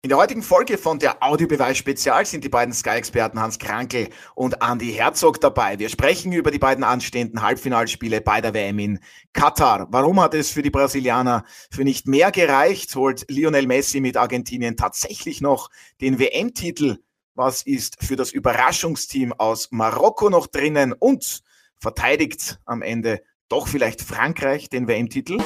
In der heutigen Folge von der Audiobeweis Spezial sind die beiden Sky-Experten Hans Krankel und Andy Herzog dabei. Wir sprechen über die beiden anstehenden Halbfinalspiele bei der WM in Katar. Warum hat es für die Brasilianer für nicht mehr gereicht? Holt Lionel Messi mit Argentinien tatsächlich noch den WM-Titel? Was ist für das Überraschungsteam aus Marokko noch drinnen? Und verteidigt am Ende doch vielleicht Frankreich den WM-Titel?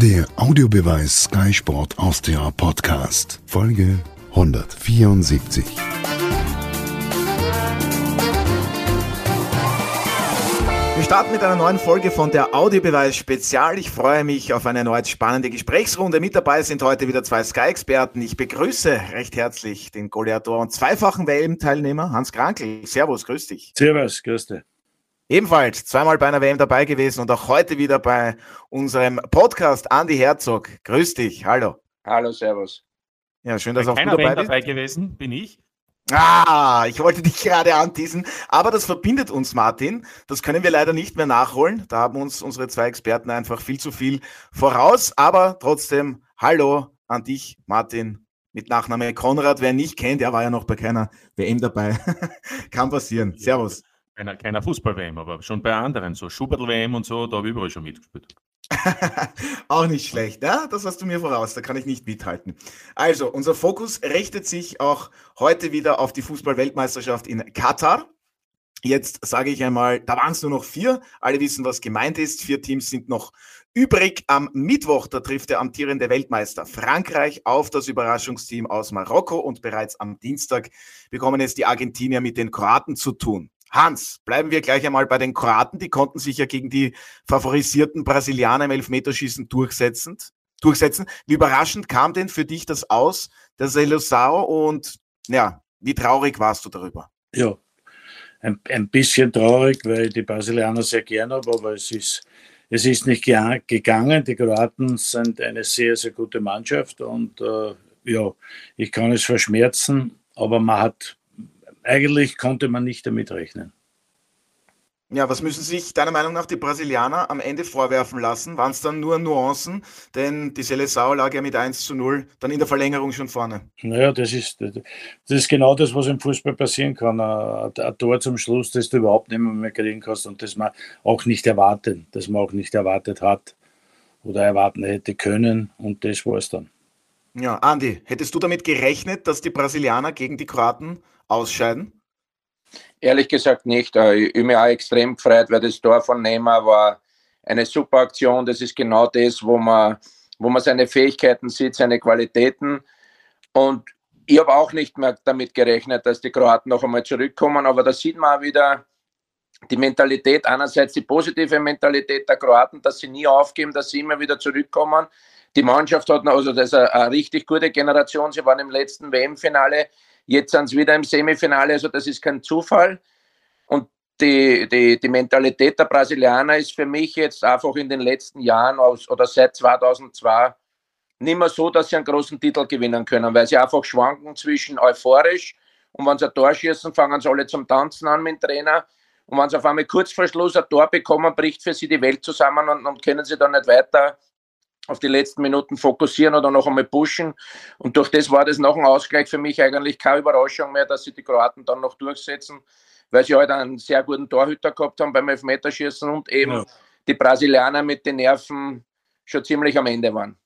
Der Audiobeweis Sky Sport Austria Podcast, Folge 174. Wir starten mit einer neuen Folge von der Audiobeweis Spezial. Ich freue mich auf eine erneut spannende Gesprächsrunde. Mit dabei sind heute wieder zwei Sky-Experten. Ich begrüße recht herzlich den Goliathor und zweifachen WM-Teilnehmer Hans Krankel. Servus, grüß dich. Servus, grüß dich. Ebenfalls zweimal bei einer WM dabei gewesen und auch heute wieder bei unserem Podcast Andy Herzog. Grüß dich, hallo. Hallo, servus. Ja, schön, dass bei auch du dabei dabei bist. dabei gewesen, bin ich. Ah, ich wollte dich gerade anteasen, aber das verbindet uns, Martin. Das können wir leider nicht mehr nachholen. Da haben uns unsere zwei Experten einfach viel zu viel voraus. Aber trotzdem, hallo an dich, Martin, mit Nachname Konrad. Wer ihn nicht kennt, der war ja noch bei keiner WM dabei. Kann passieren. Servus keiner, keiner Fußball-WM, aber schon bei anderen, so Schubertel-WM und so, da habe ich überall schon mitgespielt. Auch nicht schlecht, ja? Das hast du mir voraus, da kann ich nicht mithalten. Also, unser Fokus richtet sich auch heute wieder auf die Fußball-Weltmeisterschaft in Katar. Jetzt sage ich einmal, da waren es nur noch vier. Alle wissen, was gemeint ist. Vier Teams sind noch übrig. Am Mittwoch, da trifft der amtierende Weltmeister Frankreich auf das Überraschungsteam aus Marokko und bereits am Dienstag bekommen es die Argentinier mit den Kroaten zu tun. Hans, bleiben wir gleich einmal bei den Kroaten. Die konnten sich ja gegen die favorisierten Brasilianer im Elfmeterschießen durchsetzen. durchsetzen. Wie überraschend kam denn für dich das aus, der Selosao? Und ja, wie traurig warst du darüber? Ja, ein, ein bisschen traurig, weil ich die Brasilianer sehr gern habe, aber es ist, es ist nicht gegangen. Die Kroaten sind eine sehr, sehr gute Mannschaft und äh, ja, ich kann es verschmerzen, aber man hat eigentlich konnte man nicht damit rechnen. Ja, was müssen sich deiner Meinung nach die Brasilianer am Ende vorwerfen lassen? Waren es dann nur Nuancen? Denn die Seleção lag ja mit 1 zu 0 dann in der Verlängerung schon vorne. Naja, das ist, das ist genau das, was im Fußball passieren kann. Ein, Tor zum Schluss, das du überhaupt nicht mehr kriegen kannst und das man auch nicht erwartet, das man auch nicht erwartet hat oder erwarten hätte können und das war es dann. Ja, Andi, hättest du damit gerechnet, dass die Brasilianer gegen die Kroaten ausscheiden? Ehrlich gesagt nicht. Äh, ich bin mir auch extrem gefreut, weil das Tor von Neymar war eine super Aktion. Das ist genau das, wo man, wo man seine Fähigkeiten sieht, seine Qualitäten. Und ich habe auch nicht mehr damit gerechnet, dass die Kroaten noch einmal zurückkommen. Aber da sieht man auch wieder die Mentalität, einerseits die positive Mentalität der Kroaten, dass sie nie aufgeben, dass sie immer wieder zurückkommen. Die Mannschaft hat also das ist eine, eine richtig gute Generation. Sie waren im letzten WM-Finale Jetzt sind sie wieder im Semifinale, also das ist kein Zufall. Und die, die, die Mentalität der Brasilianer ist für mich jetzt einfach in den letzten Jahren aus, oder seit 2002 nicht mehr so, dass sie einen großen Titel gewinnen können, weil sie einfach schwanken zwischen euphorisch und wenn sie ein Tor schießen, fangen sie alle zum Tanzen an mit dem Trainer. Und wenn sie auf einmal kurz vor Schluss ein Tor bekommen, bricht für sie die Welt zusammen und, und können sie dann nicht weiter auf die letzten Minuten fokussieren oder noch einmal pushen. Und durch das war das noch ein Ausgleich für mich eigentlich keine Überraschung mehr, dass sie die Kroaten dann noch durchsetzen, weil sie halt einen sehr guten Torhüter gehabt haben beim Elfmeterschießen und eben ja. die Brasilianer mit den Nerven schon ziemlich am Ende waren.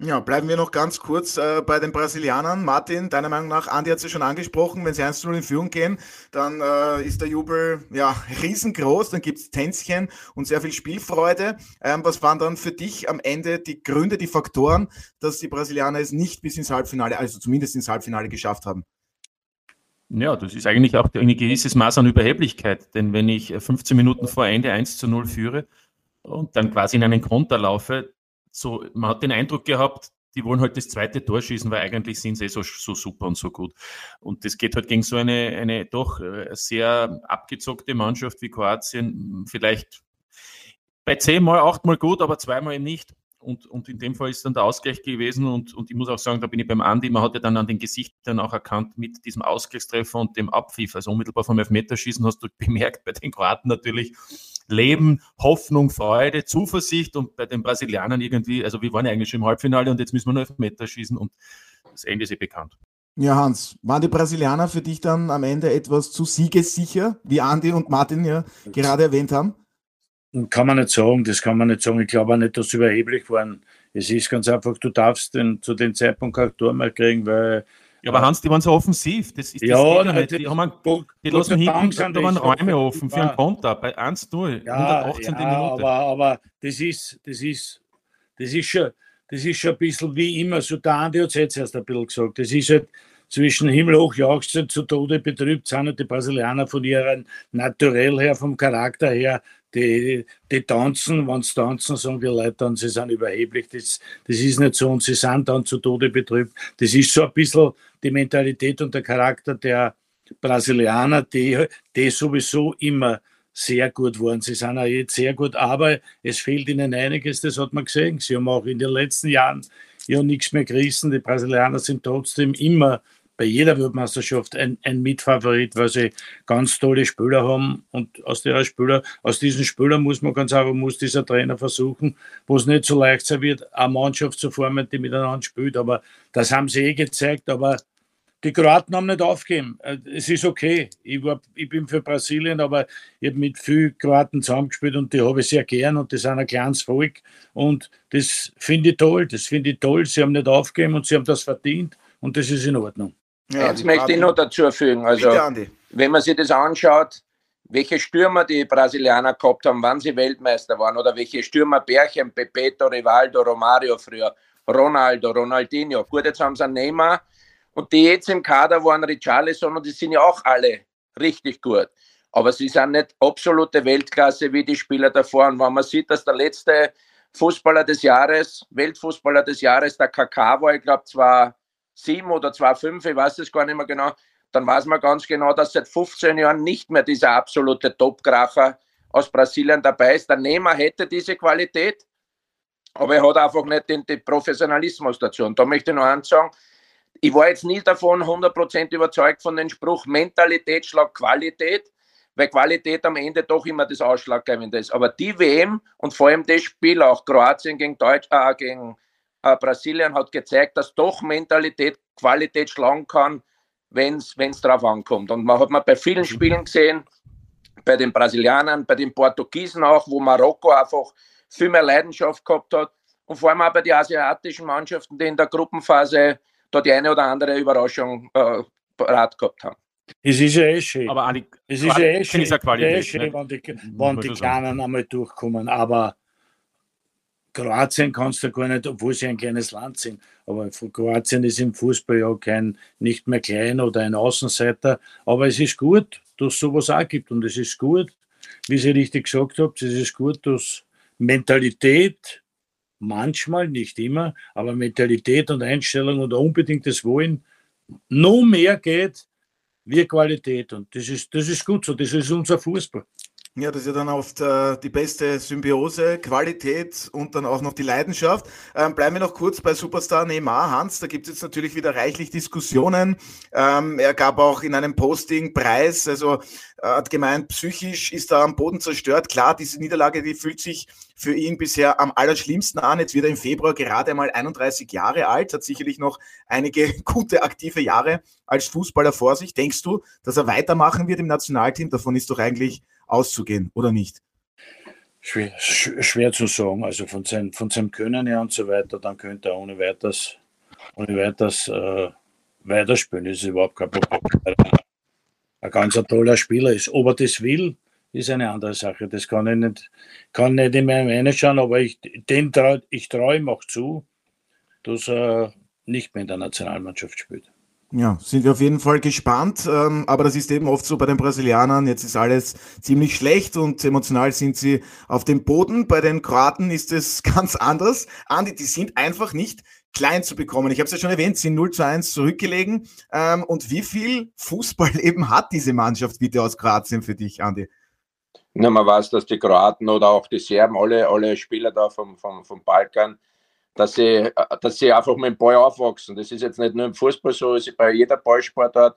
Ja, bleiben wir noch ganz kurz äh, bei den Brasilianern. Martin, deiner Meinung nach, Andi hat es ja schon angesprochen, wenn sie 1 0 in Führung gehen, dann äh, ist der Jubel ja riesengroß, dann gibt es Tänzchen und sehr viel Spielfreude. Ähm, was waren dann für dich am Ende die Gründe, die Faktoren, dass die Brasilianer es nicht bis ins Halbfinale, also zumindest ins Halbfinale geschafft haben? Ja, das ist eigentlich auch ein gewisses Maß an Überheblichkeit, denn wenn ich 15 Minuten vor Ende 1 zu 0 führe und dann quasi in einen Konter laufe, so, man hat den Eindruck gehabt, die wollen halt das zweite Tor schießen, weil eigentlich sind sie eh so, so super und so gut. Und das geht halt gegen so eine, eine doch äh, sehr abgezockte Mannschaft wie Kroatien vielleicht bei zehnmal, achtmal gut, aber zweimal eben nicht. Und, und in dem Fall ist dann der Ausgleich gewesen und, und ich muss auch sagen, da bin ich beim Andi, man hat ja dann an den Gesichtern auch erkannt, mit diesem Ausgleichstreffer und dem Abpfiff, also unmittelbar vom Elfmeterschießen hast du bemerkt, bei den Kroaten natürlich, Leben, Hoffnung, Freude, Zuversicht und bei den Brasilianern irgendwie, also wir waren ja eigentlich schon im Halbfinale und jetzt müssen wir nur auf Meter schießen und das Ende ist eh bekannt. Ja, Hans, waren die Brasilianer für dich dann am Ende etwas zu siegessicher, wie Andi und Martin ja gerade erwähnt haben? Kann man nicht sagen, das kann man nicht sagen. Ich glaube auch nicht, dass sie überheblich waren. Es ist ganz einfach, du darfst den, zu dem Zeitpunkt kein Tor mehr kriegen, weil. Ja, aber Hans, die waren so offensiv. Das ist ja, das nicht. Die, haben einen, die lassen hinten, da waren Räume offen für einen Konter bei 1-0, ja, 118. Ja, Minute. Aber, aber das ist, das ist, das ist schon, das ist schon ein bisschen wie immer, so der Andi hat es jetzt erst ein bisschen gesagt, das ist halt zwischen Himmel hoch jauchzend zu Tode betrübt, sind halt die Brasilianer von ihrem Naturell her, vom Charakter her, die, die tanzen, wenn sie tanzen, sagen die Leute dann, sie sind überheblich, das, das ist nicht so und sie sind dann zu Tode betrübt. Das ist so ein bisschen die Mentalität und der Charakter der Brasilianer, die, die sowieso immer sehr gut waren. Sie sind auch jetzt sehr gut, aber es fehlt ihnen einiges, das hat man gesehen. Sie haben auch in den letzten Jahren ja nichts mehr gerissen. Die Brasilianer sind trotzdem immer bei jeder Weltmeisterschaft ein, ein Mitfavorit, weil sie ganz tolle Spieler haben und aus der Spieler, aus diesen Spielern muss man ganz einfach, muss dieser Trainer versuchen, wo es nicht so leicht sein wird, eine Mannschaft zu formen, die miteinander spielt, aber das haben sie eh gezeigt, aber die Kroaten haben nicht aufgegeben. Äh, es ist okay. Ich, war, ich bin für Brasilien, aber ich habe mit vielen Kroaten zusammengespielt und die habe ich sehr gern und das ist ein kleines Volk. Und das finde ich toll. Das finde ich toll. Sie haben nicht aufgegeben und sie haben das verdient und das ist in Ordnung. Ja, Jetzt möchte ich noch dazu fügen. Also, wenn man sich das anschaut, welche Stürmer die Brasilianer gehabt haben, wann sie Weltmeister waren oder welche Stürmer Bärchen, Pepeto, Rivaldo, Romario früher, Ronaldo, Ronaldinho. Gut, jetzt haben sie einen Neymar und die jetzt im Kader waren Richarlison und die sind ja auch alle richtig gut. Aber sie sind nicht absolute Weltklasse wie die Spieler davor. Und wenn man sieht, dass der letzte Fußballer des Jahres, Weltfußballer des Jahres, der KK war, ich glaube, zwar sieben oder zwar fünf, ich weiß es gar nicht mehr genau, dann weiß man ganz genau, dass seit 15 Jahren nicht mehr dieser absolute Topkracher aus Brasilien dabei ist. Der Nehmer hätte diese Qualität, aber er hat einfach nicht den, den Professionalismus dazu. Und da möchte ich noch eins sagen, ich war jetzt nie davon 100% überzeugt von dem Spruch Mentalität schlag Qualität, weil Qualität am Ende doch immer das Ausschlaggebende ist. Aber die WM und vor allem das Spiel, auch Kroatien gegen, Deutsch, äh, gegen äh, Brasilien, hat gezeigt, dass doch Mentalität Qualität schlagen kann, wenn es drauf ankommt. Und man hat man bei vielen Spielen gesehen, bei den Brasilianern, bei den Portugiesen auch, wo Marokko einfach viel mehr Leidenschaft gehabt hat. Und vor allem auch bei den asiatischen Mannschaften, die in der Gruppenphase da die eine oder andere Überraschung äh, parat gehabt haben. Es ist ja eh schön. Aber es ist ja eh schön, eh schön wenn die, wenn die Kleinen einmal durchkommen. Aber Kroatien kannst du gar nicht, obwohl sie ein kleines Land sind. Aber Kroatien ist im Fußball ja kein nicht mehr klein oder ein Außenseiter. Aber es ist gut, dass es sowas auch gibt. Und es ist gut, wie Sie richtig gesagt habt, es ist gut, dass Mentalität, manchmal, nicht immer, aber Mentalität und Einstellung und unbedingtes Wollen noch mehr geht wie Qualität. Und das ist, das ist gut so, das ist unser Fußball. Ja, das ist ja dann oft äh, die beste Symbiose, Qualität und dann auch noch die Leidenschaft. Ähm, bleiben wir noch kurz bei Superstar Neymar. Hans, da gibt es jetzt natürlich wieder reichlich Diskussionen. Ähm, er gab auch in einem Posting Preis, also er hat gemeint, psychisch ist er am Boden zerstört. Klar, diese Niederlage, die fühlt sich für ihn bisher am allerschlimmsten an. Jetzt wird er im Februar gerade einmal 31 Jahre alt, hat sicherlich noch einige gute aktive Jahre als Fußballer vor sich. Denkst du, dass er weitermachen wird im Nationalteam? Davon ist doch eigentlich auszugehen, oder nicht? Schwer, schwer zu sagen. Also von, sein, von seinem Können her und so weiter, dann könnte er ohne weiteres, ohne weiteres äh, weiterspielen. Das ist überhaupt kein Problem. Ein ganz toller Spieler ist. Ob er das will, ist eine andere Sache. Das kann ich nicht, kann nicht in meinem reinschauen, aber ich, den trau, ich traue ihm auch zu, dass er nicht mehr in der Nationalmannschaft spielt. Ja, sind wir auf jeden Fall gespannt. Ähm, aber das ist eben oft so bei den Brasilianern. Jetzt ist alles ziemlich schlecht und emotional sind sie auf dem Boden. Bei den Kroaten ist es ganz anders. Andi, die sind einfach nicht klein zu bekommen. Ich habe es ja schon erwähnt, sind 0 zu 1 zurückgelegen. Ähm, und wie viel Fußball eben hat diese Mannschaft bitte aus Kroatien für dich, Andi? Na, man weiß, dass die Kroaten oder auch die Serben, alle, alle Spieler da vom, vom, vom Balkan, dass sie, dass sie einfach mit dem Ball aufwachsen. Das ist jetzt nicht nur im Fußball so, es ist bei jeder Ballsportart.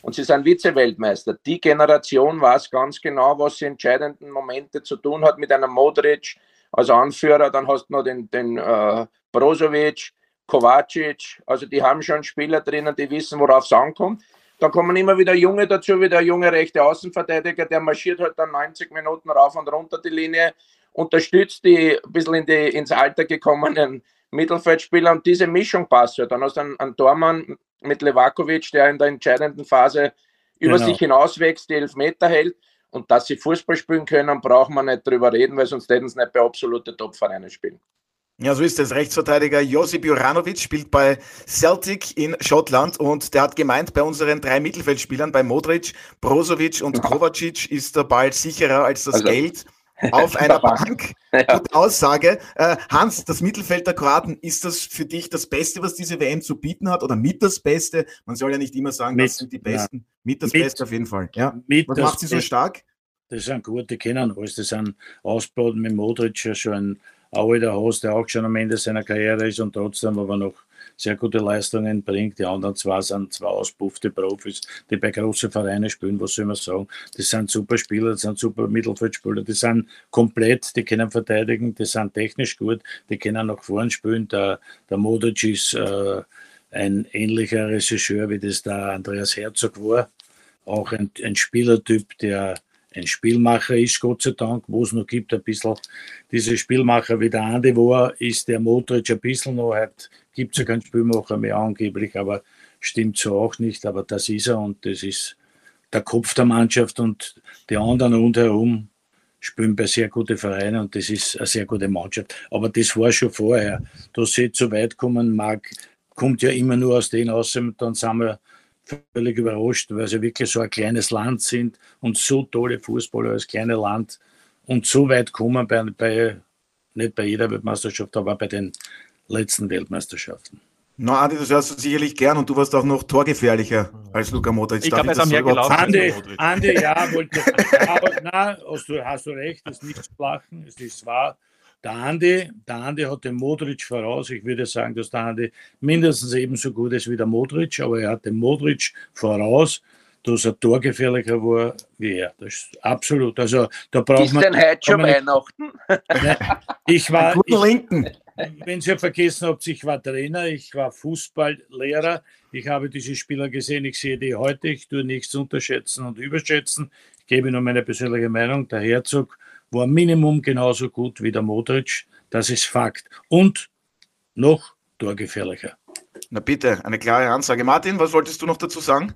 und sie sind Vize-Weltmeister. Die Generation weiß ganz genau, was sie entscheidenden Momente zu tun hat mit einem Modric als Anführer. Dann hast du noch den, den äh, Brozovic, Kovacic. Also die haben schon Spieler drinnen, die wissen, worauf es ankommt. Dann kommen immer wieder Junge dazu, wie der junge rechte Außenverteidiger, der marschiert halt dann 90 Minuten rauf und runter die Linie, unterstützt die ein bisschen in die, ins Alter gekommenen Mittelfeldspieler und diese Mischung passt ja. Dann hast du einen, einen Tormann mit Levakovic, der in der entscheidenden Phase über genau. sich hinauswächst, die Elfmeter hält. Und dass sie Fußball spielen können, braucht man nicht drüber reden, weil sonst hätten sie nicht bei absolute Top-Vereinen spielen. Ja, so ist es. Rechtsverteidiger Josip Juranovic spielt bei Celtic in Schottland und der hat gemeint, bei unseren drei Mittelfeldspielern, bei Modric, Brozovic und Kovacic, ist der Ball sicherer als das also, Geld auf einer Bank. Ja. Gute Aussage. Äh, Hans, das Mittelfeld der Kroaten, ist das für dich das Beste, was diese WM zu bieten hat oder mit das Beste? Man soll ja nicht immer sagen, mit, das sind die Besten. Ja. Mit das mit, Beste auf jeden Fall. Ja. Mit was macht sie so stark? Das sind gute, die kennen alles. Das sind Ausbauten mit Modric ja schon ein alter Host, der auch schon am Ende seiner Karriere ist und trotzdem aber noch sehr gute Leistungen bringt. Die anderen zwei sind zwei auspuffte Profis, die bei großen Vereinen spielen. Was soll man sagen? Das sind super Spieler, das sind super Mittelfeldspieler, die sind komplett, die können verteidigen, die sind technisch gut, die können nach vorn spielen. Der, der Modric ist äh, ein ähnlicher Regisseur, wie das der Andreas Herzog war. Auch ein, ein Spielertyp, der ein Spielmacher ist, Gott sei Dank, wo es noch gibt, ein bisschen diese Spielmacher wie der Andi war, ist der Modric ein bisschen noch, halt, gibt es ja keinen Spielmacher mehr angeblich, aber stimmt so auch nicht, aber das ist er und das ist der Kopf der Mannschaft und die anderen rundherum spielen bei sehr guten Vereinen und das ist eine sehr gute Mannschaft. Aber das war schon vorher. Dass sie so weit kommen mag, kommt ja immer nur aus denen aus, dann sind wir völlig überrascht, weil sie wirklich so ein kleines Land sind und so tolle Fußballer als kleines Land und so weit kommen bei, bei nicht bei jeder Weltmeisterschaft, aber bei den letzten Weltmeisterschaften. Na, Andi, das hörst du sicherlich gern und du warst auch noch torgefährlicher als Luka Modric. Ich glaube, er ist mehr gelaufen. Andi, Andi, ja, wollte, aber, na, hast du, hast du recht, das ist nicht zu lachen, es ist wahr. Der Andi, der Andi hat den Modric voraus. Ich würde sagen, dass der Andi mindestens ebenso gut ist wie der Modric, aber er hat den Modric voraus, dass er torgefährlicher war wie er. Das ist absolut. Also, da braucht ist man. denn heute schon Weihnachten? ich war. Ich, Linken. Wenn ihr vergessen habt, ich war Trainer, ich war Fußballlehrer. Ich habe diese Spieler gesehen, ich sehe die heute. Ich tue nichts unterschätzen und überschätzen. Ich gebe nur meine persönliche Meinung. Der Herzog war Minimum genauso gut wie der Modric. Das ist Fakt. Und noch torgefährlicher. Na bitte, eine klare Ansage. Martin, was wolltest du noch dazu sagen?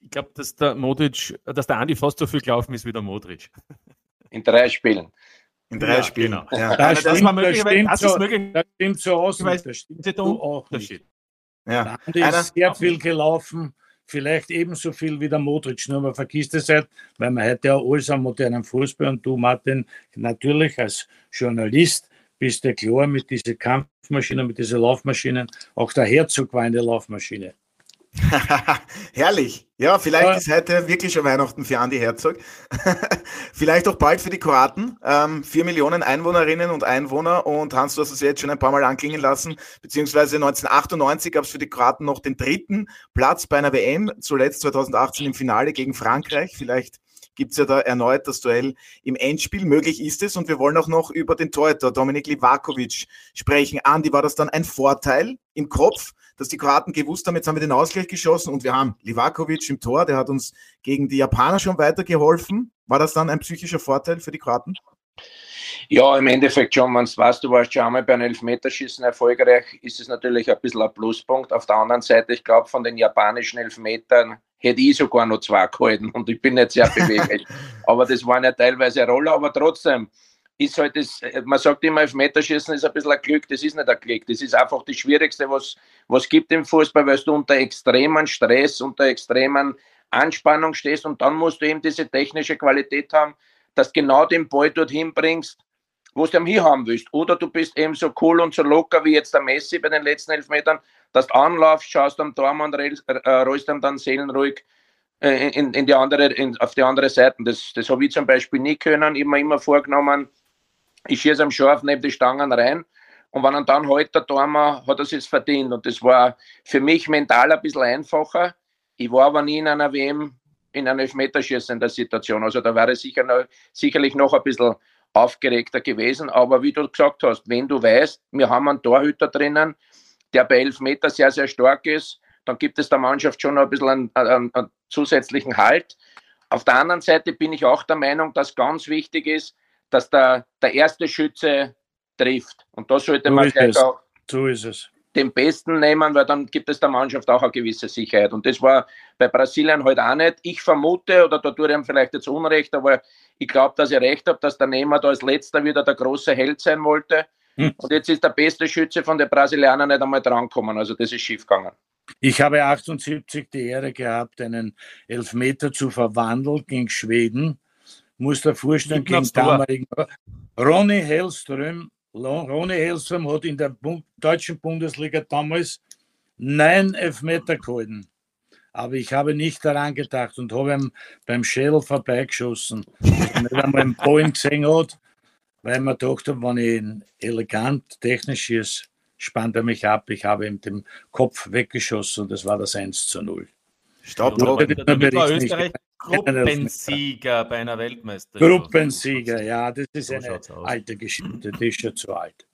Ich glaube, dass der Modric, dass der Andi fast so viel gelaufen ist wie der Modric. In drei Spielen. In drei ja, Spielen. Genau. Ja. Das, das, stimmt, das, stimmt das, so, das stimmt so aus. Das stimmt so auch nicht. Ja. Der Andi ist sehr viel gelaufen vielleicht ebenso viel wie der Modric. Nur man vergisst es halt, weil man heute ja alles am modernen Fußball und du, Martin, natürlich als Journalist bist du klar mit diesen Kampfmaschinen, mit diesen Laufmaschinen. Auch der Herzog war eine Laufmaschine. Herrlich. Ja, vielleicht ja. ist heute wirklich schon Weihnachten für Andi Herzog. vielleicht auch bald für die Kroaten. Ähm, vier Millionen Einwohnerinnen und Einwohner. Und Hans, du hast es jetzt schon ein paar Mal anklingen lassen. Beziehungsweise 1998 gab es für die Kroaten noch den dritten Platz bei einer WM. Zuletzt 2018 im Finale gegen Frankreich. Vielleicht gibt es ja da erneut das Duell im Endspiel. Möglich ist es. Und wir wollen auch noch über den Torhüter Dominik Livakovic sprechen. Andi, war das dann ein Vorteil im Kopf? Dass die Kroaten gewusst haben, jetzt haben wir den Ausgleich geschossen und wir haben Livakovic im Tor, der hat uns gegen die Japaner schon weitergeholfen. War das dann ein psychischer Vorteil für die Kroaten? Ja, im Endeffekt schon, wenn du weißt, du warst schon einmal bei einem Elfmeterschießen erfolgreich, ist es natürlich ein bisschen ein Pluspunkt. Auf der anderen Seite, ich glaube, von den japanischen Elfmetern hätte ich sogar noch zwei gehalten und ich bin nicht sehr beweglich. aber das waren ja teilweise Roller, aber trotzdem, ist halt das, man sagt immer, Elfmeterschießen ist ein bisschen ein Glück, das ist nicht ein Glück, das ist einfach das Schwierigste, was, was gibt im Fußball, weil du unter extremen Stress, unter extremen Anspannung stehst und dann musst du eben diese technische Qualität haben, dass du genau den Ball dorthin bringst, wo du ihn haben willst. Oder du bist eben so cool und so locker wie jetzt der Messi bei den letzten Elfmetern, dass du anlaufst, schaust am Tormann, äh, rollst ihm dann seelenruhig äh, in, in die andere, in, auf die andere Seite. Das, das habe ich zum Beispiel nie können, immer immer vorgenommen, ich schieße am Scharf neben die Stangen rein. Und wenn er dann halt der Tormer, hat er es verdient. Und das war für mich mental ein bisschen einfacher, ich war aber nie in einer WM in einer Elfmeterschießen in der Situation. Also da wäre sicher noch, sicherlich noch ein bisschen aufgeregter gewesen. Aber wie du gesagt hast, wenn du weißt, wir haben einen Torhüter drinnen, der bei Elfmeter sehr, sehr stark ist, dann gibt es der Mannschaft schon noch ein bisschen einen, einen, einen zusätzlichen Halt. Auf der anderen Seite bin ich auch der Meinung, dass ganz wichtig ist, dass der, der erste Schütze trifft. Und da sollte so man gleich auch so ist es. den Besten nehmen, weil dann gibt es der Mannschaft auch eine gewisse Sicherheit. Und das war bei Brasilien heute halt auch nicht. Ich vermute, oder da tue ich ihm vielleicht jetzt Unrecht, aber ich glaube, dass ich recht habe, dass der Nehmer da als letzter wieder der große Held sein wollte. Hm. Und jetzt ist der beste Schütze von den Brasilianern nicht einmal drankommen. Also das ist schiefgegangen. Ich habe 78 die Ehre gehabt, einen Elfmeter zu verwandeln gegen Schweden. Muss der vorstellen, gegen damaligen Ronny Hellström. Ronny Hellström hat in der deutschen Bundesliga damals neun Elfmeter gehalten. Aber ich habe nicht daran gedacht und habe ihm beim Schädel vorbeigeschossen. nicht einmal einen Point gesehen hat, weil man dachte, wenn ich ein elegant technisches spannt er mich ab. Ich habe ihm den Kopf weggeschossen und das war das 1 zu 0. Stopp, war Österreich Gruppensieger bei einer Weltmeisterschaft. Gruppensieger, ja, das ist eine alte Geschichte, die ist ja zu alt.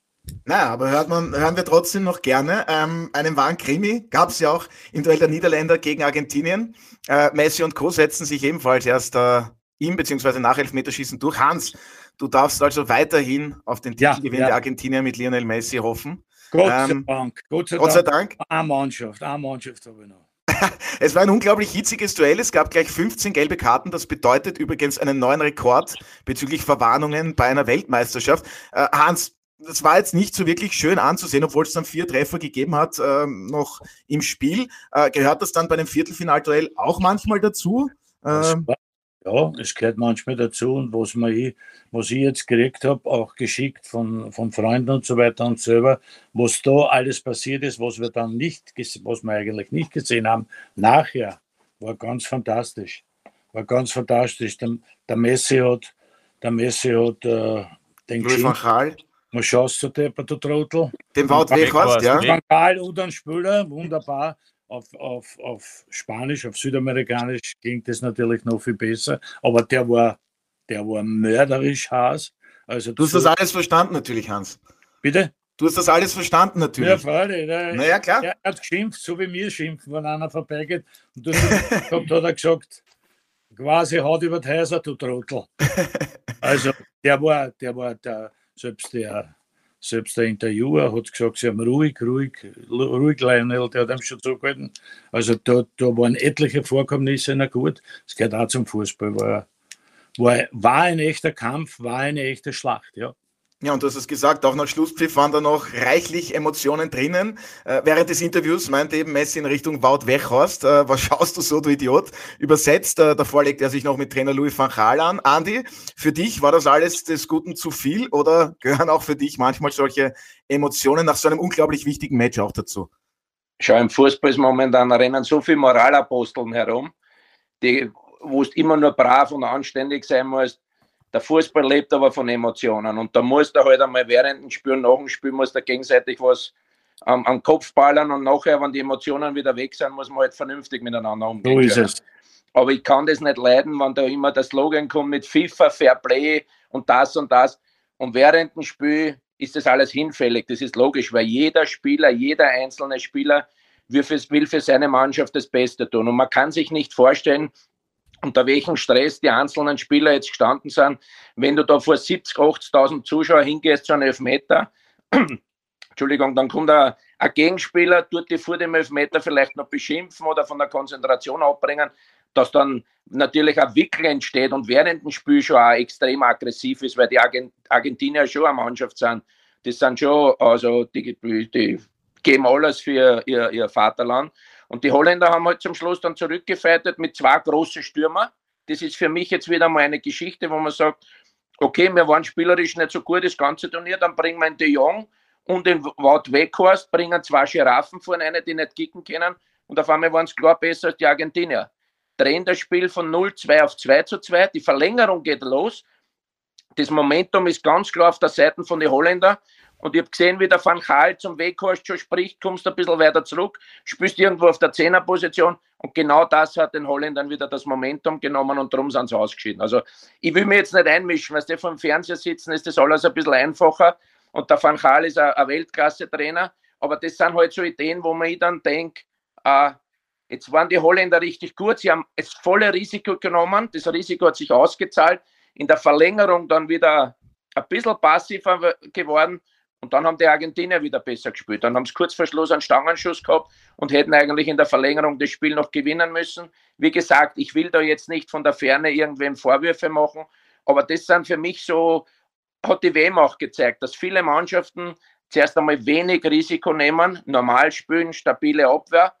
Naja, aber hört man, hören wir trotzdem noch gerne. Ähm, einen wahren Krimi gab es ja auch im Duell der Niederländer gegen Argentinien. Äh, Messi und Co. setzen sich ebenfalls erst äh, im bzw. nach Elfmeterschießen durch. Hans, du darfst also weiterhin auf den Titelgewinn ja, ja. der Argentinier mit Lionel Messi hoffen. Gott sei ähm, Dank. Gott sei, Gott sei Dank. Dank. Eine Mannschaft, eine Mannschaft habe ich noch. es war ein unglaublich hitziges Duell. Es gab gleich 15 gelbe Karten. Das bedeutet übrigens einen neuen Rekord bezüglich Verwarnungen bei einer Weltmeisterschaft. Äh, Hans, das war jetzt nicht so wirklich schön anzusehen, obwohl es dann vier Treffer gegeben hat, äh, noch im Spiel. Äh, gehört das dann bei einem Viertelfinalduell auch manchmal dazu? Ähm, ja, es gehört manchmal dazu und was, man, was ich jetzt gekriegt habe, auch geschickt von, von Freunden und so weiter und selber, was da alles passiert ist, was wir dann nicht, was wir eigentlich nicht gesehen haben, nachher, war ganz fantastisch. War ganz fantastisch. Der, der Messi hat, der Messi hat äh, den Gaal. Was schaust du, der, du Trottel? Den Wout Weghorst, ja. Van Gaal und ein Spieler, wunderbar auf, auf, auf Spanisch, auf Südamerikanisch ging das natürlich noch viel besser, aber der war, der war mörderisch Haas. Also du hast das alles verstanden natürlich, Hans. Bitte? Du hast das alles verstanden natürlich. Ja, Freude. naja, klar. Er hat geschimpft, so wie mir schimpfen, wenn einer vorbeigeht. Und dann hat er gesagt, quasi haut über die Häuser, du Trottel. Also der war, der war der, selbst der selbst der Interviewer hat gesagt, sie haben ruhig, ruhig, ruhig, Lionel, der hat ihm schon zugehalten. Also da, da waren etliche Vorkommnisse na gut. Es gehört auch zum Fußball. War, war, war ein echter Kampf, war eine echte Schlacht, ja. Ja, und du hast es gesagt, auch nach Schlusspfiff waren da noch reichlich Emotionen drinnen. Äh, während des Interviews meinte eben Messi in Richtung Wout Weghorst, äh, was schaust du so, du Idiot? Übersetzt, äh, davor legt er sich noch mit Trainer Louis van Gaal an. Andi, für dich war das alles des Guten zu viel oder gehören auch für dich manchmal solche Emotionen nach so einem unglaublich wichtigen Match auch dazu? Schau, im Fußball ist momentan rennen so viele Moralaposteln herum, die, wo du immer nur brav und anständig sein musst der Fußball lebt aber von Emotionen und da muss der halt einmal während dem Spiel, nach dem Spiel, muss der gegenseitig was am, am Kopf ballern und nachher, wenn die Emotionen wieder weg sind, muss man halt vernünftig miteinander umgehen. So ist es. Aber ich kann das nicht leiden, wenn da immer der Slogan kommt mit FIFA, Fair Play und das und das. Und während dem Spiel ist das alles hinfällig. Das ist logisch, weil jeder Spieler, jeder einzelne Spieler will für, will für seine Mannschaft das Beste tun. Und man kann sich nicht vorstellen, unter welchem Stress die einzelnen Spieler jetzt gestanden sind. Wenn du da vor 70, 80.000 Zuschauer hingehst zu einem Elfmeter, Entschuldigung, dann kommt ein, ein Gegenspieler, tut die vor dem Elfmeter vielleicht noch beschimpfen oder von der Konzentration abbringen, dass dann natürlich ein Wickel entsteht und während dem Spiel schon auch extrem aggressiv ist, weil die Argentinier schon eine Mannschaft sind. Das sind schon, also die, die geben alles für ihr, ihr Vaterland. Und die Holländer haben halt zum Schluss dann zurückgefeitet mit zwei großen Stürmer. Das ist für mich jetzt wieder mal eine Geschichte, wo man sagt, okay, wir waren spielerisch nicht so gut das ganze Turnier, dann bringen wir den De Jong und den Wout Weghorst, bringen zwei Giraffen vor eine, die nicht kicken können und auf einmal waren es klar besser als die Argentinier. Drehen das Spiel von 0-2 auf 2 zu 2, die Verlängerung geht los. Das Momentum ist ganz klar auf der Seite von den Holländern Und ich habe gesehen, wie der Van Gaal zum Weghorst schon spricht, kommst ein bisschen weiter zurück, spielst irgendwo auf der Zehnerposition. Und genau das hat den Holländern wieder das Momentum genommen und darum sind sie ausgeschieden. Also ich will mir jetzt nicht einmischen, weil die vor dem Fernseher sitzen, ist das alles ein bisschen einfacher. Und der Van Gaal ist ein, Weltklasse-Trainer, aber das sind halt so Ideen, wo man dann denkt, äh, jetzt waren die Holländer richtig gut, sie haben das volle Risiko genommen, das Risiko hat sich ausgezahlt, in der Verlängerung dann wieder ein bisschen passiver geworden und dann haben die Argentinier wieder besser gespielt. Dann haben sie kurz vor Schluss einen Stangenschuss gehabt und hätten eigentlich in der Verlängerung das Spiel noch gewinnen müssen. Wie gesagt, ich will da jetzt nicht von der Ferne irgendwem Vorwürfe machen, aber das sind für mich so, hat die WM auch gezeigt, dass viele Mannschaften zuerst einmal wenig Risiko nehmen, normal spielen, stabile Abwehr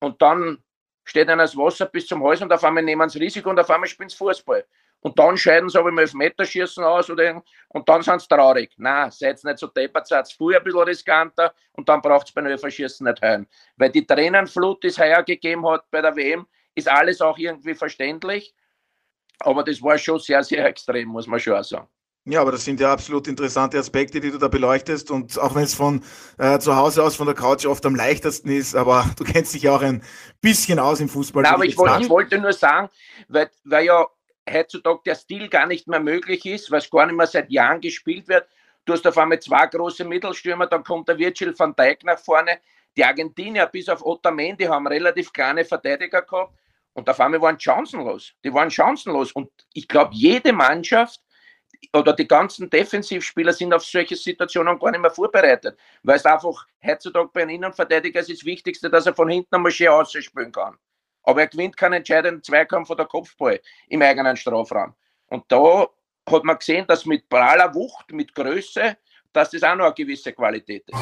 und dann steht ihnen das Wasser bis zum Hals und auf einmal nehmen sie Risiko und auf einmal spielen sie Fußball und dann scheiden sie aber im Elfmeterschießen aus oder, und dann sind sie traurig. Nein, seid nicht so deppert, seid früher ein bisschen riskanter und dann braucht es beim Elferschießen nicht heulen. Weil die Tränenflut, die es heuer gegeben hat bei der WM, ist alles auch irgendwie verständlich. Aber das war schon sehr, sehr extrem, muss man schon auch sagen. Ja, aber das sind ja absolut interessante Aspekte, die du da beleuchtest. Und auch wenn es von äh, zu Hause aus, von der Couch oft am leichtesten ist, aber du kennst dich ja auch ein bisschen aus im Fußball. Nein, aber ich, wollte, ich wollte nur sagen, weil, weil ja heutzutage der Stil gar nicht mehr möglich ist, es gar nicht mehr seit Jahren gespielt wird. Du hast auf einmal zwei große Mittelstürmer, dann kommt der Virgil van Dijk nach vorne. Die Argentinier bis auf Otamendi haben relativ kleine Verteidiger gehabt und auf einmal waren chancenlos. Die waren chancenlos und ich glaube, jede Mannschaft oder die ganzen Defensivspieler sind auf solche Situationen gar nicht mehr vorbereitet, weil es einfach heutzutage bei einem Innenverteidiger ist das Wichtigste, dass er von hinten einmal schön ausspielen kann aber er gewinnt keinen entscheidenden Zweikampf oder Kopfball im eigenen Strafraum. Und da hat man gesehen, dass mit praller Wucht, mit Größe, dass das auch noch eine gewisse Qualität ist.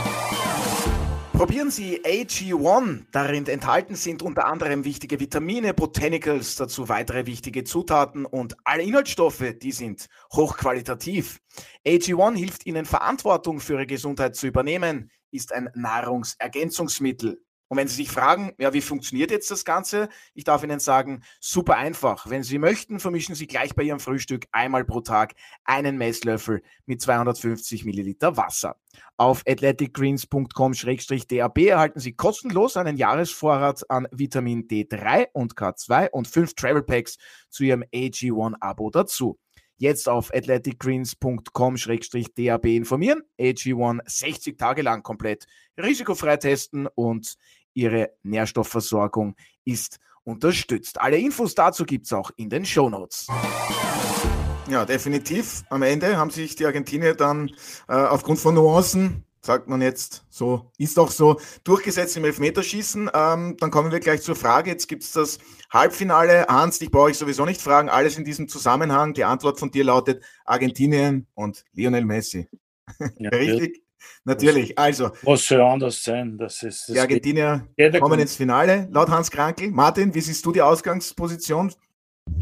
Probieren Sie AG1. Darin enthalten sind unter anderem wichtige Vitamine, Botanicals, dazu weitere wichtige Zutaten und alle Inhaltsstoffe, die sind hochqualitativ. AG1 hilft Ihnen Verantwortung für Ihre Gesundheit zu übernehmen, ist ein Nahrungsergänzungsmittel. Und wenn Sie sich fragen, ja, wie funktioniert jetzt das Ganze? Ich darf Ihnen sagen, super einfach. Wenn Sie möchten, vermischen Sie gleich bei Ihrem Frühstück einmal pro Tag einen Messlöffel mit 250 Milliliter Wasser. Auf athleticgreens.com-dab erhalten Sie kostenlos einen Jahresvorrat an Vitamin D3 und K2 und fünf Travel Packs zu Ihrem AG1-Abo dazu. Jetzt auf athleticgreens.com-dab informieren. AG1 60 Tage lang komplett risikofrei testen und Ihre Nährstoffversorgung ist unterstützt. Alle Infos dazu gibt es auch in den Show Notes. Ja, definitiv. Am Ende haben sich die Argentinier dann äh, aufgrund von Nuancen sagt man jetzt so, ist auch so, durchgesetzt im Elfmeterschießen. Ähm, dann kommen wir gleich zur Frage. Jetzt gibt es das Halbfinale. Hans, dich brauche ich sowieso nicht fragen. Alles in diesem Zusammenhang. Die Antwort von dir lautet Argentinien und Lionel Messi. Ja, Richtig? Natürlich. Also. Was soll anders sein? Das ist, das die Argentinier kommen ins Finale, laut Hans Krankel. Martin, wie siehst du die Ausgangsposition?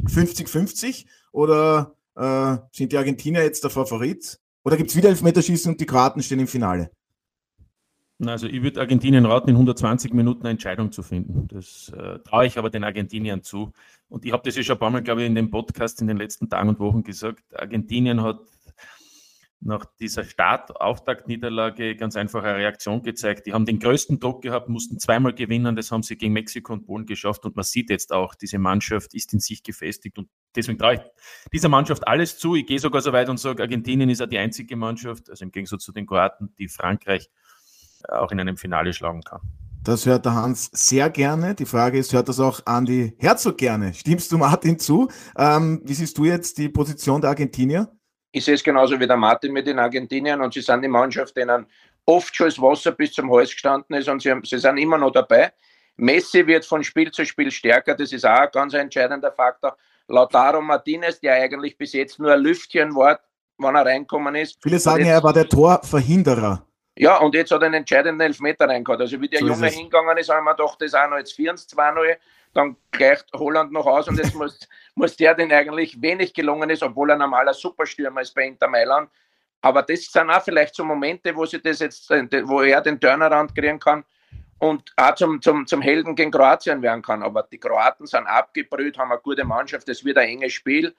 50-50 oder äh, sind die Argentinier jetzt der Favorit? Oder gibt es wieder Elfmeterschießen und die Kroaten stehen im Finale? Also ich würde Argentinien raten, in 120 Minuten eine Entscheidung zu finden. Das äh, traue ich aber den Argentiniern zu. Und ich habe das ja schon ein paar Mal, glaube ich, in dem Podcast in den letzten Tagen und Wochen gesagt. Argentinien hat nach dieser Start-Auftakt-Niederlage ganz einfach eine Reaktion gezeigt. Die haben den größten Druck gehabt, mussten zweimal gewinnen. Das haben sie gegen Mexiko und Polen geschafft. Und man sieht jetzt auch, diese Mannschaft ist in sich gefestigt. Und deswegen traue ich dieser Mannschaft alles zu. Ich gehe sogar so weit und sage, Argentinien ist ja die einzige Mannschaft, also im Gegensatz zu den Kroaten, die Frankreich äh, auch in einem Finale schlagen kann. Das hört der Hans sehr gerne. Die Frage ist, hört das auch Andi Herzog gerne? Stimmst du Martin zu? Ähm, wie siehst du jetzt die Position der Argentinier? Ich sehe es genauso wie der Martin mit den Argentiniern und sie sind die Mannschaft, denen oft schon das Wasser bis zum Hals gestanden ist und sie, sie sind immer noch dabei. Messi wird von Spiel zu Spiel stärker, das ist auch ein ganz entscheidender Faktor. Lautaro Martinez, der eigentlich bis jetzt nur ein Lüftchen war, wann er reinkommen ist. Viele sagen ja, er war der Torverhinderer. Ja, und jetzt hat er einen entscheidenden Elfmeter reingehauen. Also wie der so Junge hingegangen ist, haben wir gedacht, das ist auch noch jetzt 4-2-0 dann gleicht Holland noch aus und jetzt muss, muss der, den eigentlich wenig gelungen ist, obwohl er ein normaler Superstürmer ist bei Inter Mailand. Aber das sind auch vielleicht so Momente, wo sie das jetzt, wo er den Turnaround kriegen kann und auch zum, zum, zum Helden gegen Kroatien werden kann. Aber die Kroaten sind abgebrüht, haben eine gute Mannschaft, es wird ein enges Spiel.